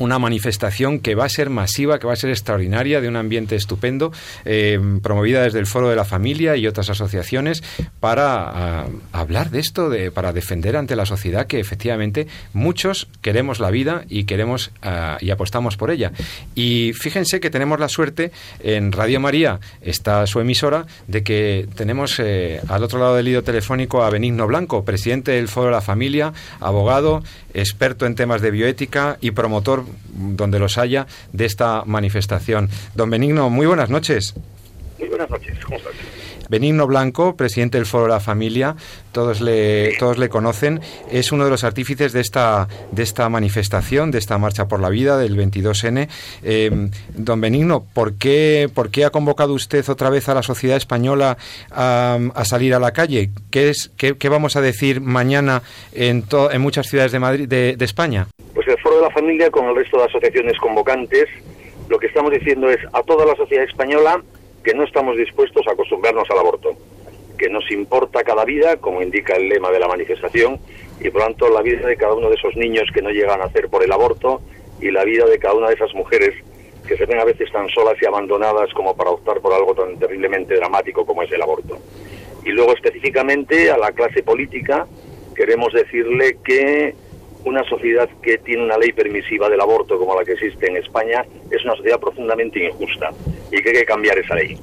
una manifestación que va a ser masiva, que va a ser extraordinaria, de un ambiente estupendo, eh, promovida desde el Foro de la Familia y otras asociaciones para ah, hablar de esto, de, para defender ante la sociedad que efectivamente muchos queremos la vida y queremos ah, y apostamos por ella. Y fíjense que tenemos la suerte en Radio María, está su emisora, de que tenemos eh, al otro lado del hilo telefónico a Benigno Blanco, presidente del Foro de la Familia, abogado, experto en temas de bioética y promotor, donde los haya, de esta manifestación. Don Benigno, muy buenas noches. Muy buenas noches, ¿cómo estás? Benigno Blanco, presidente del Foro de la Familia, todos le, todos le conocen, es uno de los artífices de esta, de esta manifestación, de esta Marcha por la Vida del 22N. Eh, don Benigno, ¿por qué, ¿por qué ha convocado usted otra vez a la sociedad española a, a salir a la calle? ¿Qué, es, qué, qué vamos a decir mañana en, to- en muchas ciudades de, Madrid, de, de España? De la Familia, con el resto de asociaciones convocantes, lo que estamos diciendo es a toda la sociedad española que no estamos dispuestos a acostumbrarnos al aborto, que nos importa cada vida, como indica el lema de la manifestación, y por lo tanto la vida de cada uno de esos niños que no llegan a nacer por el aborto y la vida de cada una de esas mujeres que se ven a veces tan solas y abandonadas como para optar por algo tan terriblemente dramático como es el aborto. Y luego específicamente a la clase política queremos decirle que una sociedad que tiene una ley permisiva del aborto como la que existe en España es una sociedad profundamente injusta y que hay que cambiar esa ley.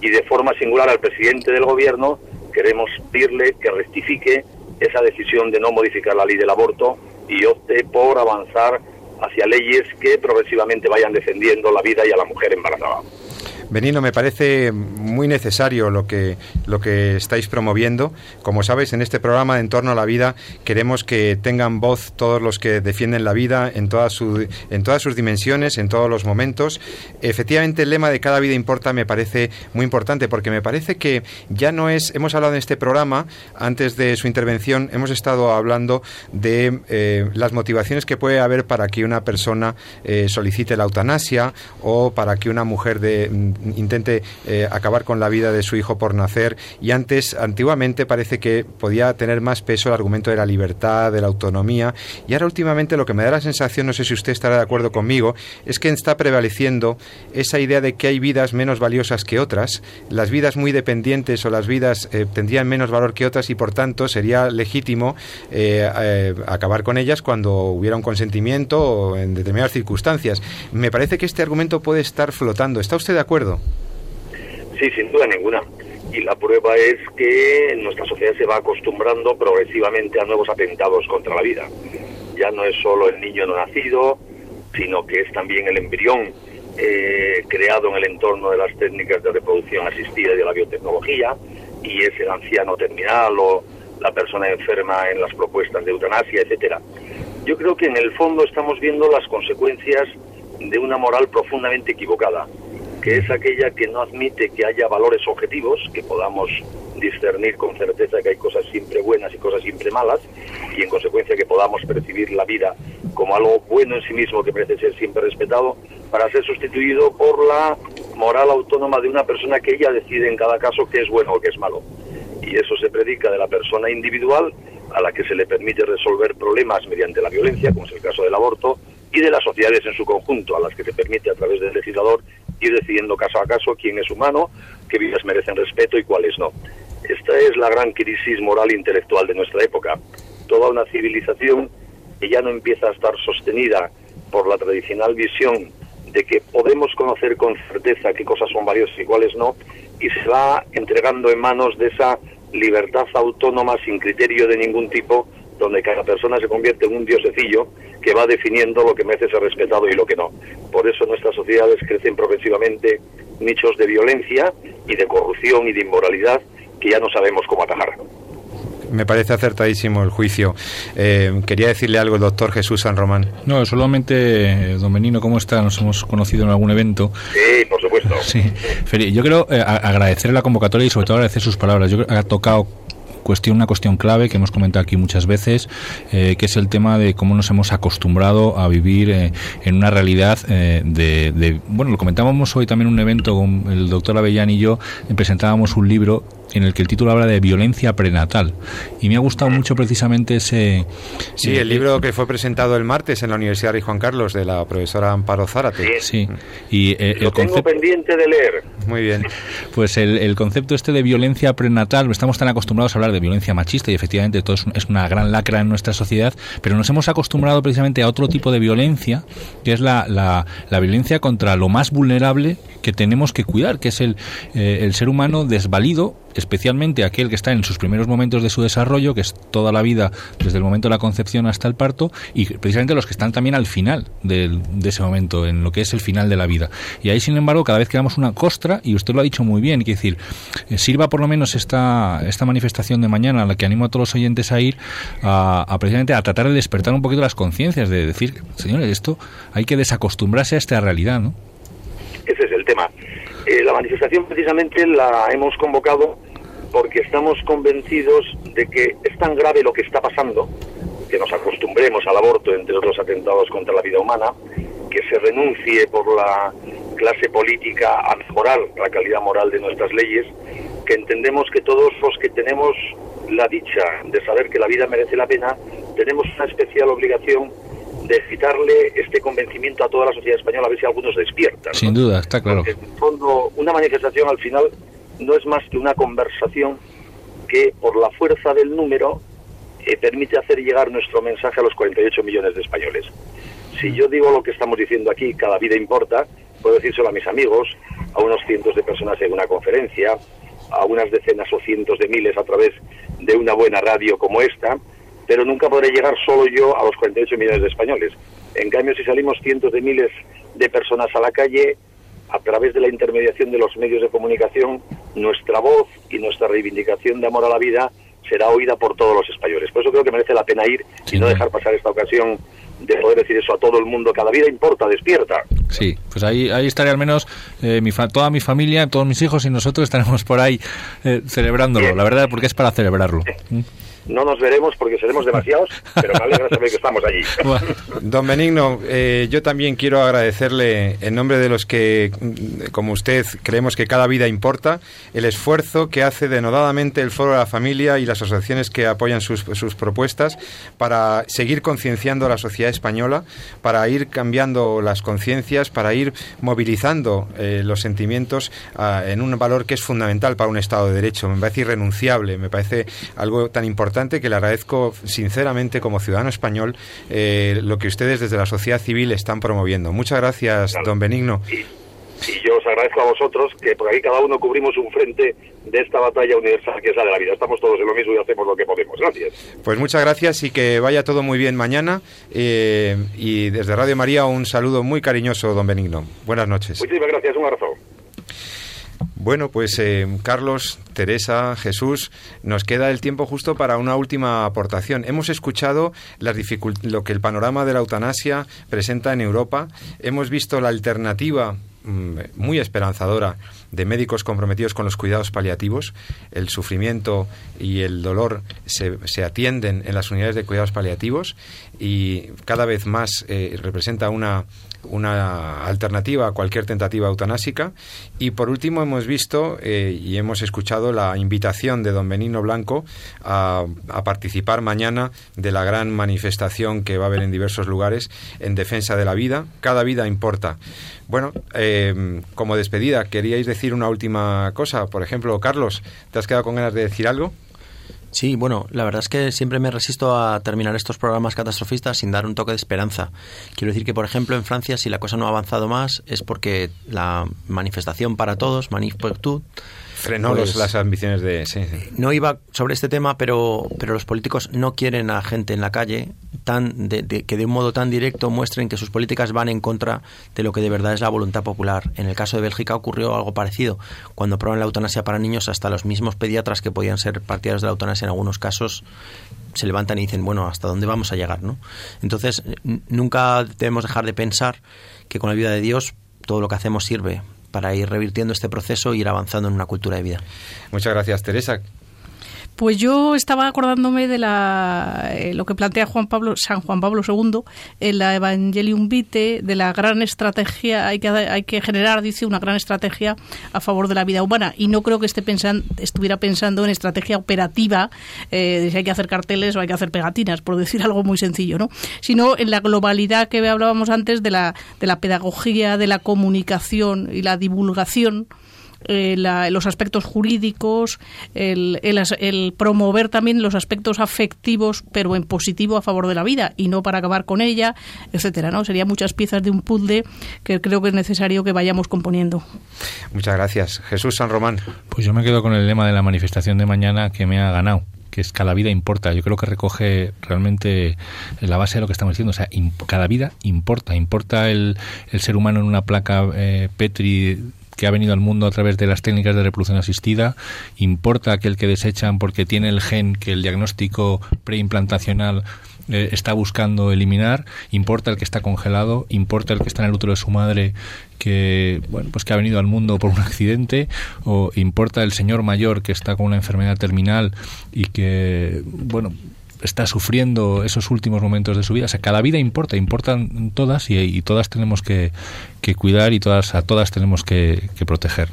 Y de forma singular al presidente del gobierno queremos pedirle que rectifique esa decisión de no modificar la ley del aborto y opte por avanzar hacia leyes que progresivamente vayan defendiendo la vida y a la mujer embarazada. Benino, me parece muy necesario lo que, lo que estáis promoviendo. Como sabes, en este programa de En torno a la vida queremos que tengan voz todos los que defienden la vida en, toda su, en todas sus dimensiones, en todos los momentos. Efectivamente, el lema de cada vida importa me parece muy importante porque me parece que ya no es, hemos hablado en este programa, antes de su intervención, hemos estado hablando de eh, las motivaciones que puede haber para que una persona eh, solicite la eutanasia o para que una mujer de, intente eh, acabar con la vida de su hijo por nacer. Y antes, antiguamente, parece que podía tener más peso el argumento de la libertad, de la autonomía. Y ahora, últimamente, lo que me da la sensación, no sé si usted estará de acuerdo conmigo, es que está prevaleciendo esa idea de que hay vidas menos valiosas que otras, las vidas muy dependientes o las vidas eh, tendrían menos valor que otras y por tanto sería legítimo eh, acabar con ellas cuando hubiera un consentimiento o en determinadas circunstancias. Me parece que este argumento puede estar flotando. ¿Está usted de acuerdo? Sí, sin duda ninguna. Y la prueba es que nuestra sociedad se va acostumbrando progresivamente a nuevos atentados contra la vida. Ya no es solo el niño no nacido, sino que es también el embrión eh, creado en el entorno de las técnicas de reproducción asistida y de la biotecnología, y es el anciano terminal o la persona enferma en las propuestas de eutanasia, etcétera. Yo creo que en el fondo estamos viendo las consecuencias de una moral profundamente equivocada, que es aquella que no admite que haya valores objetivos, que podamos discernir con certeza que hay cosas siempre buenas y cosas siempre malas, y en consecuencia que podamos percibir la vida como algo bueno en sí mismo que merece ser siempre respetado, para ser sustituido por la moral autónoma de una persona que ella decide en cada caso qué es bueno o qué es malo. Y eso se predica de la persona individual a la que se le permite resolver problemas mediante la violencia, como es el caso del aborto, y de las sociedades en su conjunto, a las que se permite a través del legislador ir decidiendo caso a caso quién es humano, qué vidas merecen respeto y cuáles no. Esta es la gran crisis moral e intelectual de nuestra época. Toda una civilización que ya no empieza a estar sostenida por la tradicional visión de que podemos conocer con certeza qué cosas son valiosas y cuáles no, y se va entregando en manos de esa libertad autónoma sin criterio de ningún tipo, donde cada persona se convierte en un diosecillo que va definiendo lo que merece ser respetado y lo que no. Por eso nuestras sociedades crecen progresivamente nichos de violencia y de corrupción y de inmoralidad que ya no sabemos cómo atajar. Me parece acertadísimo el juicio. Eh, quería decirle algo el doctor Jesús San Román. No, solamente, eh, don Benino, ¿cómo está? Nos hemos conocido en algún evento. Sí, por supuesto. Sí, yo quiero eh, a- agradecerle la convocatoria y sobre todo agradecer sus palabras. Yo creo que ha tocado cuestión una cuestión clave que hemos comentado aquí muchas veces eh, que es el tema de cómo nos hemos acostumbrado a vivir eh, en una realidad eh, de, de- bueno lo comentábamos hoy también en un evento con el doctor Avellán y yo presentábamos un libro en el que el título habla de violencia prenatal y me ha gustado mucho precisamente ese Sí, eh, el libro que fue presentado el martes en la Universidad Rey Juan Carlos de la profesora Amparo Zárate. sí y eh, el Lo tengo concepto pendiente de leer. Muy bien. Pues el, el concepto este de violencia prenatal, estamos tan acostumbrados a hablar de violencia machista y efectivamente todo es, un- es una gran lacra en nuestra sociedad, pero nos hemos acostumbrado precisamente a otro tipo de violencia, que es la, la, la violencia contra lo más vulnerable que tenemos que cuidar, que es el, eh, el ser humano desvalido, especialmente aquel que está en sus primeros momentos de su desarrollo, que es toda la vida, desde el momento de la concepción hasta el parto, y precisamente los que están también al final del- de ese momento, en lo que es el final de la vida. Y ahí, sin embargo, cada vez que damos una costra, y usted lo ha dicho muy bien, quiere decir, eh, sirva por lo menos esta, esta manifestación de mañana, a la que animo a todos los oyentes a ir, a, a precisamente a tratar de despertar un poquito las conciencias, de decir, señores, esto hay que desacostumbrarse a esta realidad, ¿no? Ese es el tema. Eh, la manifestación precisamente la hemos convocado porque estamos convencidos de que es tan grave lo que está pasando, que nos acostumbremos al aborto, entre otros atentados contra la vida humana, que se renuncie por la clase política a mejorar la calidad moral de nuestras leyes, que entendemos que todos los que tenemos la dicha de saber que la vida merece la pena, tenemos una especial obligación de citarle este convencimiento a toda la sociedad española, a ver si algunos despiertan. ¿no? Sin duda, está claro. Porque, en el fondo, una manifestación al final no es más que una conversación que, por la fuerza del número, eh, permite hacer llegar nuestro mensaje a los 48 millones de españoles. Si yo digo lo que estamos diciendo aquí, cada vida importa, puedo decírselo a mis amigos, a unos cientos de personas en una conferencia, a unas decenas o cientos de miles a través de una buena radio como esta, pero nunca podré llegar solo yo a los 48 millones de españoles. En cambio, si salimos cientos de miles de personas a la calle, a través de la intermediación de los medios de comunicación, nuestra voz y nuestra reivindicación de amor a la vida será oída por todos los españoles. Por eso creo que merece la pena ir y no dejar pasar esta ocasión de poder decir eso a todo el mundo. Cada vida importa, despierta. Sí, pues ahí, ahí estaré al menos eh, mi fa- toda mi familia, todos mis hijos y nosotros estaremos por ahí eh, celebrándolo, Bien. la verdad, porque es para celebrarlo. ¿Mm? No nos veremos porque seremos demasiados, pero me alegra saber que estamos allí. Bueno, Don Benigno, eh, yo también quiero agradecerle, en nombre de los que, mm, como usted, creemos que cada vida importa, el esfuerzo que hace denodadamente el Foro de la Familia y las asociaciones que apoyan sus, sus propuestas para seguir concienciando a la sociedad española, para ir cambiando las conciencias, para ir movilizando eh, los sentimientos ah, en un valor que es fundamental para un Estado de Derecho. Me parece irrenunciable, me parece algo tan importante que le agradezco sinceramente como ciudadano español eh, lo que ustedes desde la sociedad civil están promoviendo. Muchas gracias, Claro. don Benigno. Y, y yo os agradezco a vosotros que por aquí cada uno cubrimos un frente de esta batalla universal que es la de la vida. Estamos todos en lo mismo y hacemos lo que podemos. Gracias. Pues muchas gracias y que vaya todo muy bien mañana. eh, y desde Radio María un saludo muy cariñoso, don Benigno. Buenas noches. Muchísimas gracias. Un abrazo. Bueno, pues eh, Carlos, Teresa, Jesús, nos queda el tiempo justo para una última aportación. Hemos escuchado las lo que el panorama de la eutanasia presenta en Europa. Hemos visto la alternativa mm, muy esperanzadora de médicos comprometidos con los cuidados paliativos. El sufrimiento y el dolor se, se atienden en las unidades de cuidados paliativos y cada vez más eh, representa una, una alternativa a cualquier tentativa eutanásica. Y por último hemos visto eh, y hemos escuchado la invitación de don Benigno Blanco a, participar mañana de la gran manifestación que va a haber en diversos lugares en defensa de la vida. Cada vida importa. Bueno, eh, como despedida, ¿queríais decir una última cosa? Por ejemplo, Carlos, ¿te has quedado con ganas de decir algo? Sí, bueno, la verdad es que siempre me resisto a terminar estos programas catastrofistas sin dar un toque de esperanza. Quiero decir que, por ejemplo, en Francia, si la cosa no ha avanzado más, es porque la manifestación para todos, Manif tous, Frenó Pues- los- las ambiciones de... Sí, sí. no iba sobre este tema, pero, pero los políticos no quieren a gente en la calle tan de- de- que de un modo tan directo muestren que sus políticas van en contra de lo que de verdad es la voluntad popular. En el caso de Bélgica ocurrió algo parecido. Cuando aprueban la eutanasia para niños, hasta los mismos pediatras que podían ser partidarios de la eutanasia en algunos casos se levantan y dicen, bueno, ¿hasta dónde vamos a llegar? ¿no? Entonces, nunca debemos dejar de pensar que con la vida de Dios todo lo que hacemos sirve para ir revirtiendo este proceso e ir avanzando en una cultura de vida. Muchas gracias, Teresa. Pues yo estaba acordándome de la, eh, lo que plantea Juan Pablo, San Juan Pablo II en la Evangelium Vitae, de la gran estrategia, hay que, hay que generar, dice, una gran estrategia a favor de la vida humana. Y no creo que esté pensan- estuviera pensando en estrategia operativa, eh, de si hay que hacer carteles o hay que hacer pegatinas, por decir algo muy sencillo, ¿no? Sino en la globalidad que hablábamos antes de la, de la pedagogía, de la comunicación y la divulgación eh, la- los aspectos jurídicos, el, el as- el promover también los aspectos afectivos, pero en positivo a favor de la vida y no para acabar con ella, etcétera, ¿no? Serían muchas piezas de un puzzle que creo que es necesario que vayamos componiendo. Muchas gracias. Jesús San Román. Pues yo me quedo con el lema de la manifestación de mañana que me ha ganado que es cada vida importa. Yo creo que recoge realmente la base de lo que estamos diciendo. O sea, cada vida importa. Importa el, el ser humano en una placa eh, Petri que ha venido al mundo a través de las técnicas de reproducción asistida. Importa aquel que desechan porque tiene el gen que el diagnóstico preimplantacional eh, está buscando eliminar, importa el que está congelado, importa el que está en el útero de su madre que bueno pues que ha venido al mundo por un accidente. O importa el señor mayor que está con una enfermedad terminal y que bueno está sufriendo esos últimos momentos de su vida. O sea, cada vida importa, importan todas y, todas tenemos que, que cuidar y todas a todas tenemos que, que proteger.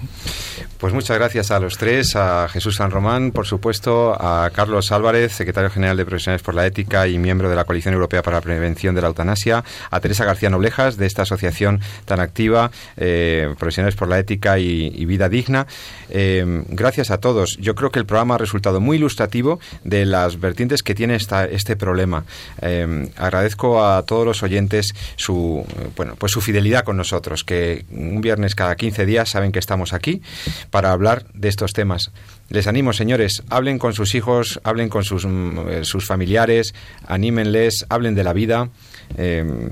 Pues muchas gracias a los tres, a Jesús San Román, por supuesto, a Carlos Álvarez, secretario general de Profesionales por la Ética y miembro de la Coalición Europea para la Prevención de la Eutanasia, a Teresa García Noblejas, de esta asociación tan activa, eh, Profesionales por la Ética y, Vida Digna. Eh, gracias a todos. Yo creo que el programa ha resultado muy ilustrativo de las vertientes que tiene esta, este problema. Eh, agradezco a todos los oyentes su, bueno, pues su fidelidad con nosotros, que un viernes cada 15 días saben que estamos aquí para hablar de estos temas. Les animo, señores, hablen con sus hijos, hablen con sus, mm, eh, sus familiares, anímenles, hablen de la vida. eh,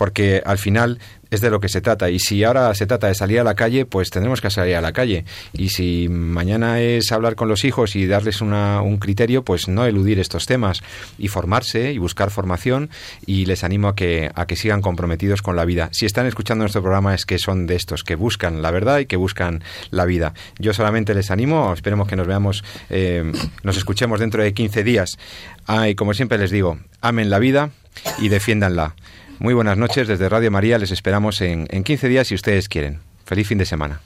porque al final es de lo que se trata. Y si ahora se trata de salir a la calle, pues tendremos que salir a la calle. Y si mañana es hablar con los hijos y darles una- un criterio, pues no eludir estos temas y formarse y buscar formación. Y les animo a que, a que sigan comprometidos con la vida. Si están escuchando nuestro programa es que son de estos, que buscan la verdad y que buscan la vida. Yo solamente les animo, esperemos que nos veamos, eh, nos escuchemos dentro de 15 días. Ah, y como siempre les digo, amen la vida y defiéndanla. Muy buenas noches desde Radio María. Les esperamos en, en 15 días si ustedes quieren. Feliz fin de semana.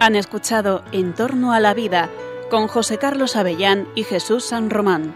Han escuchado En torno a la vida con José Carlos Avellán y Jesús San Román.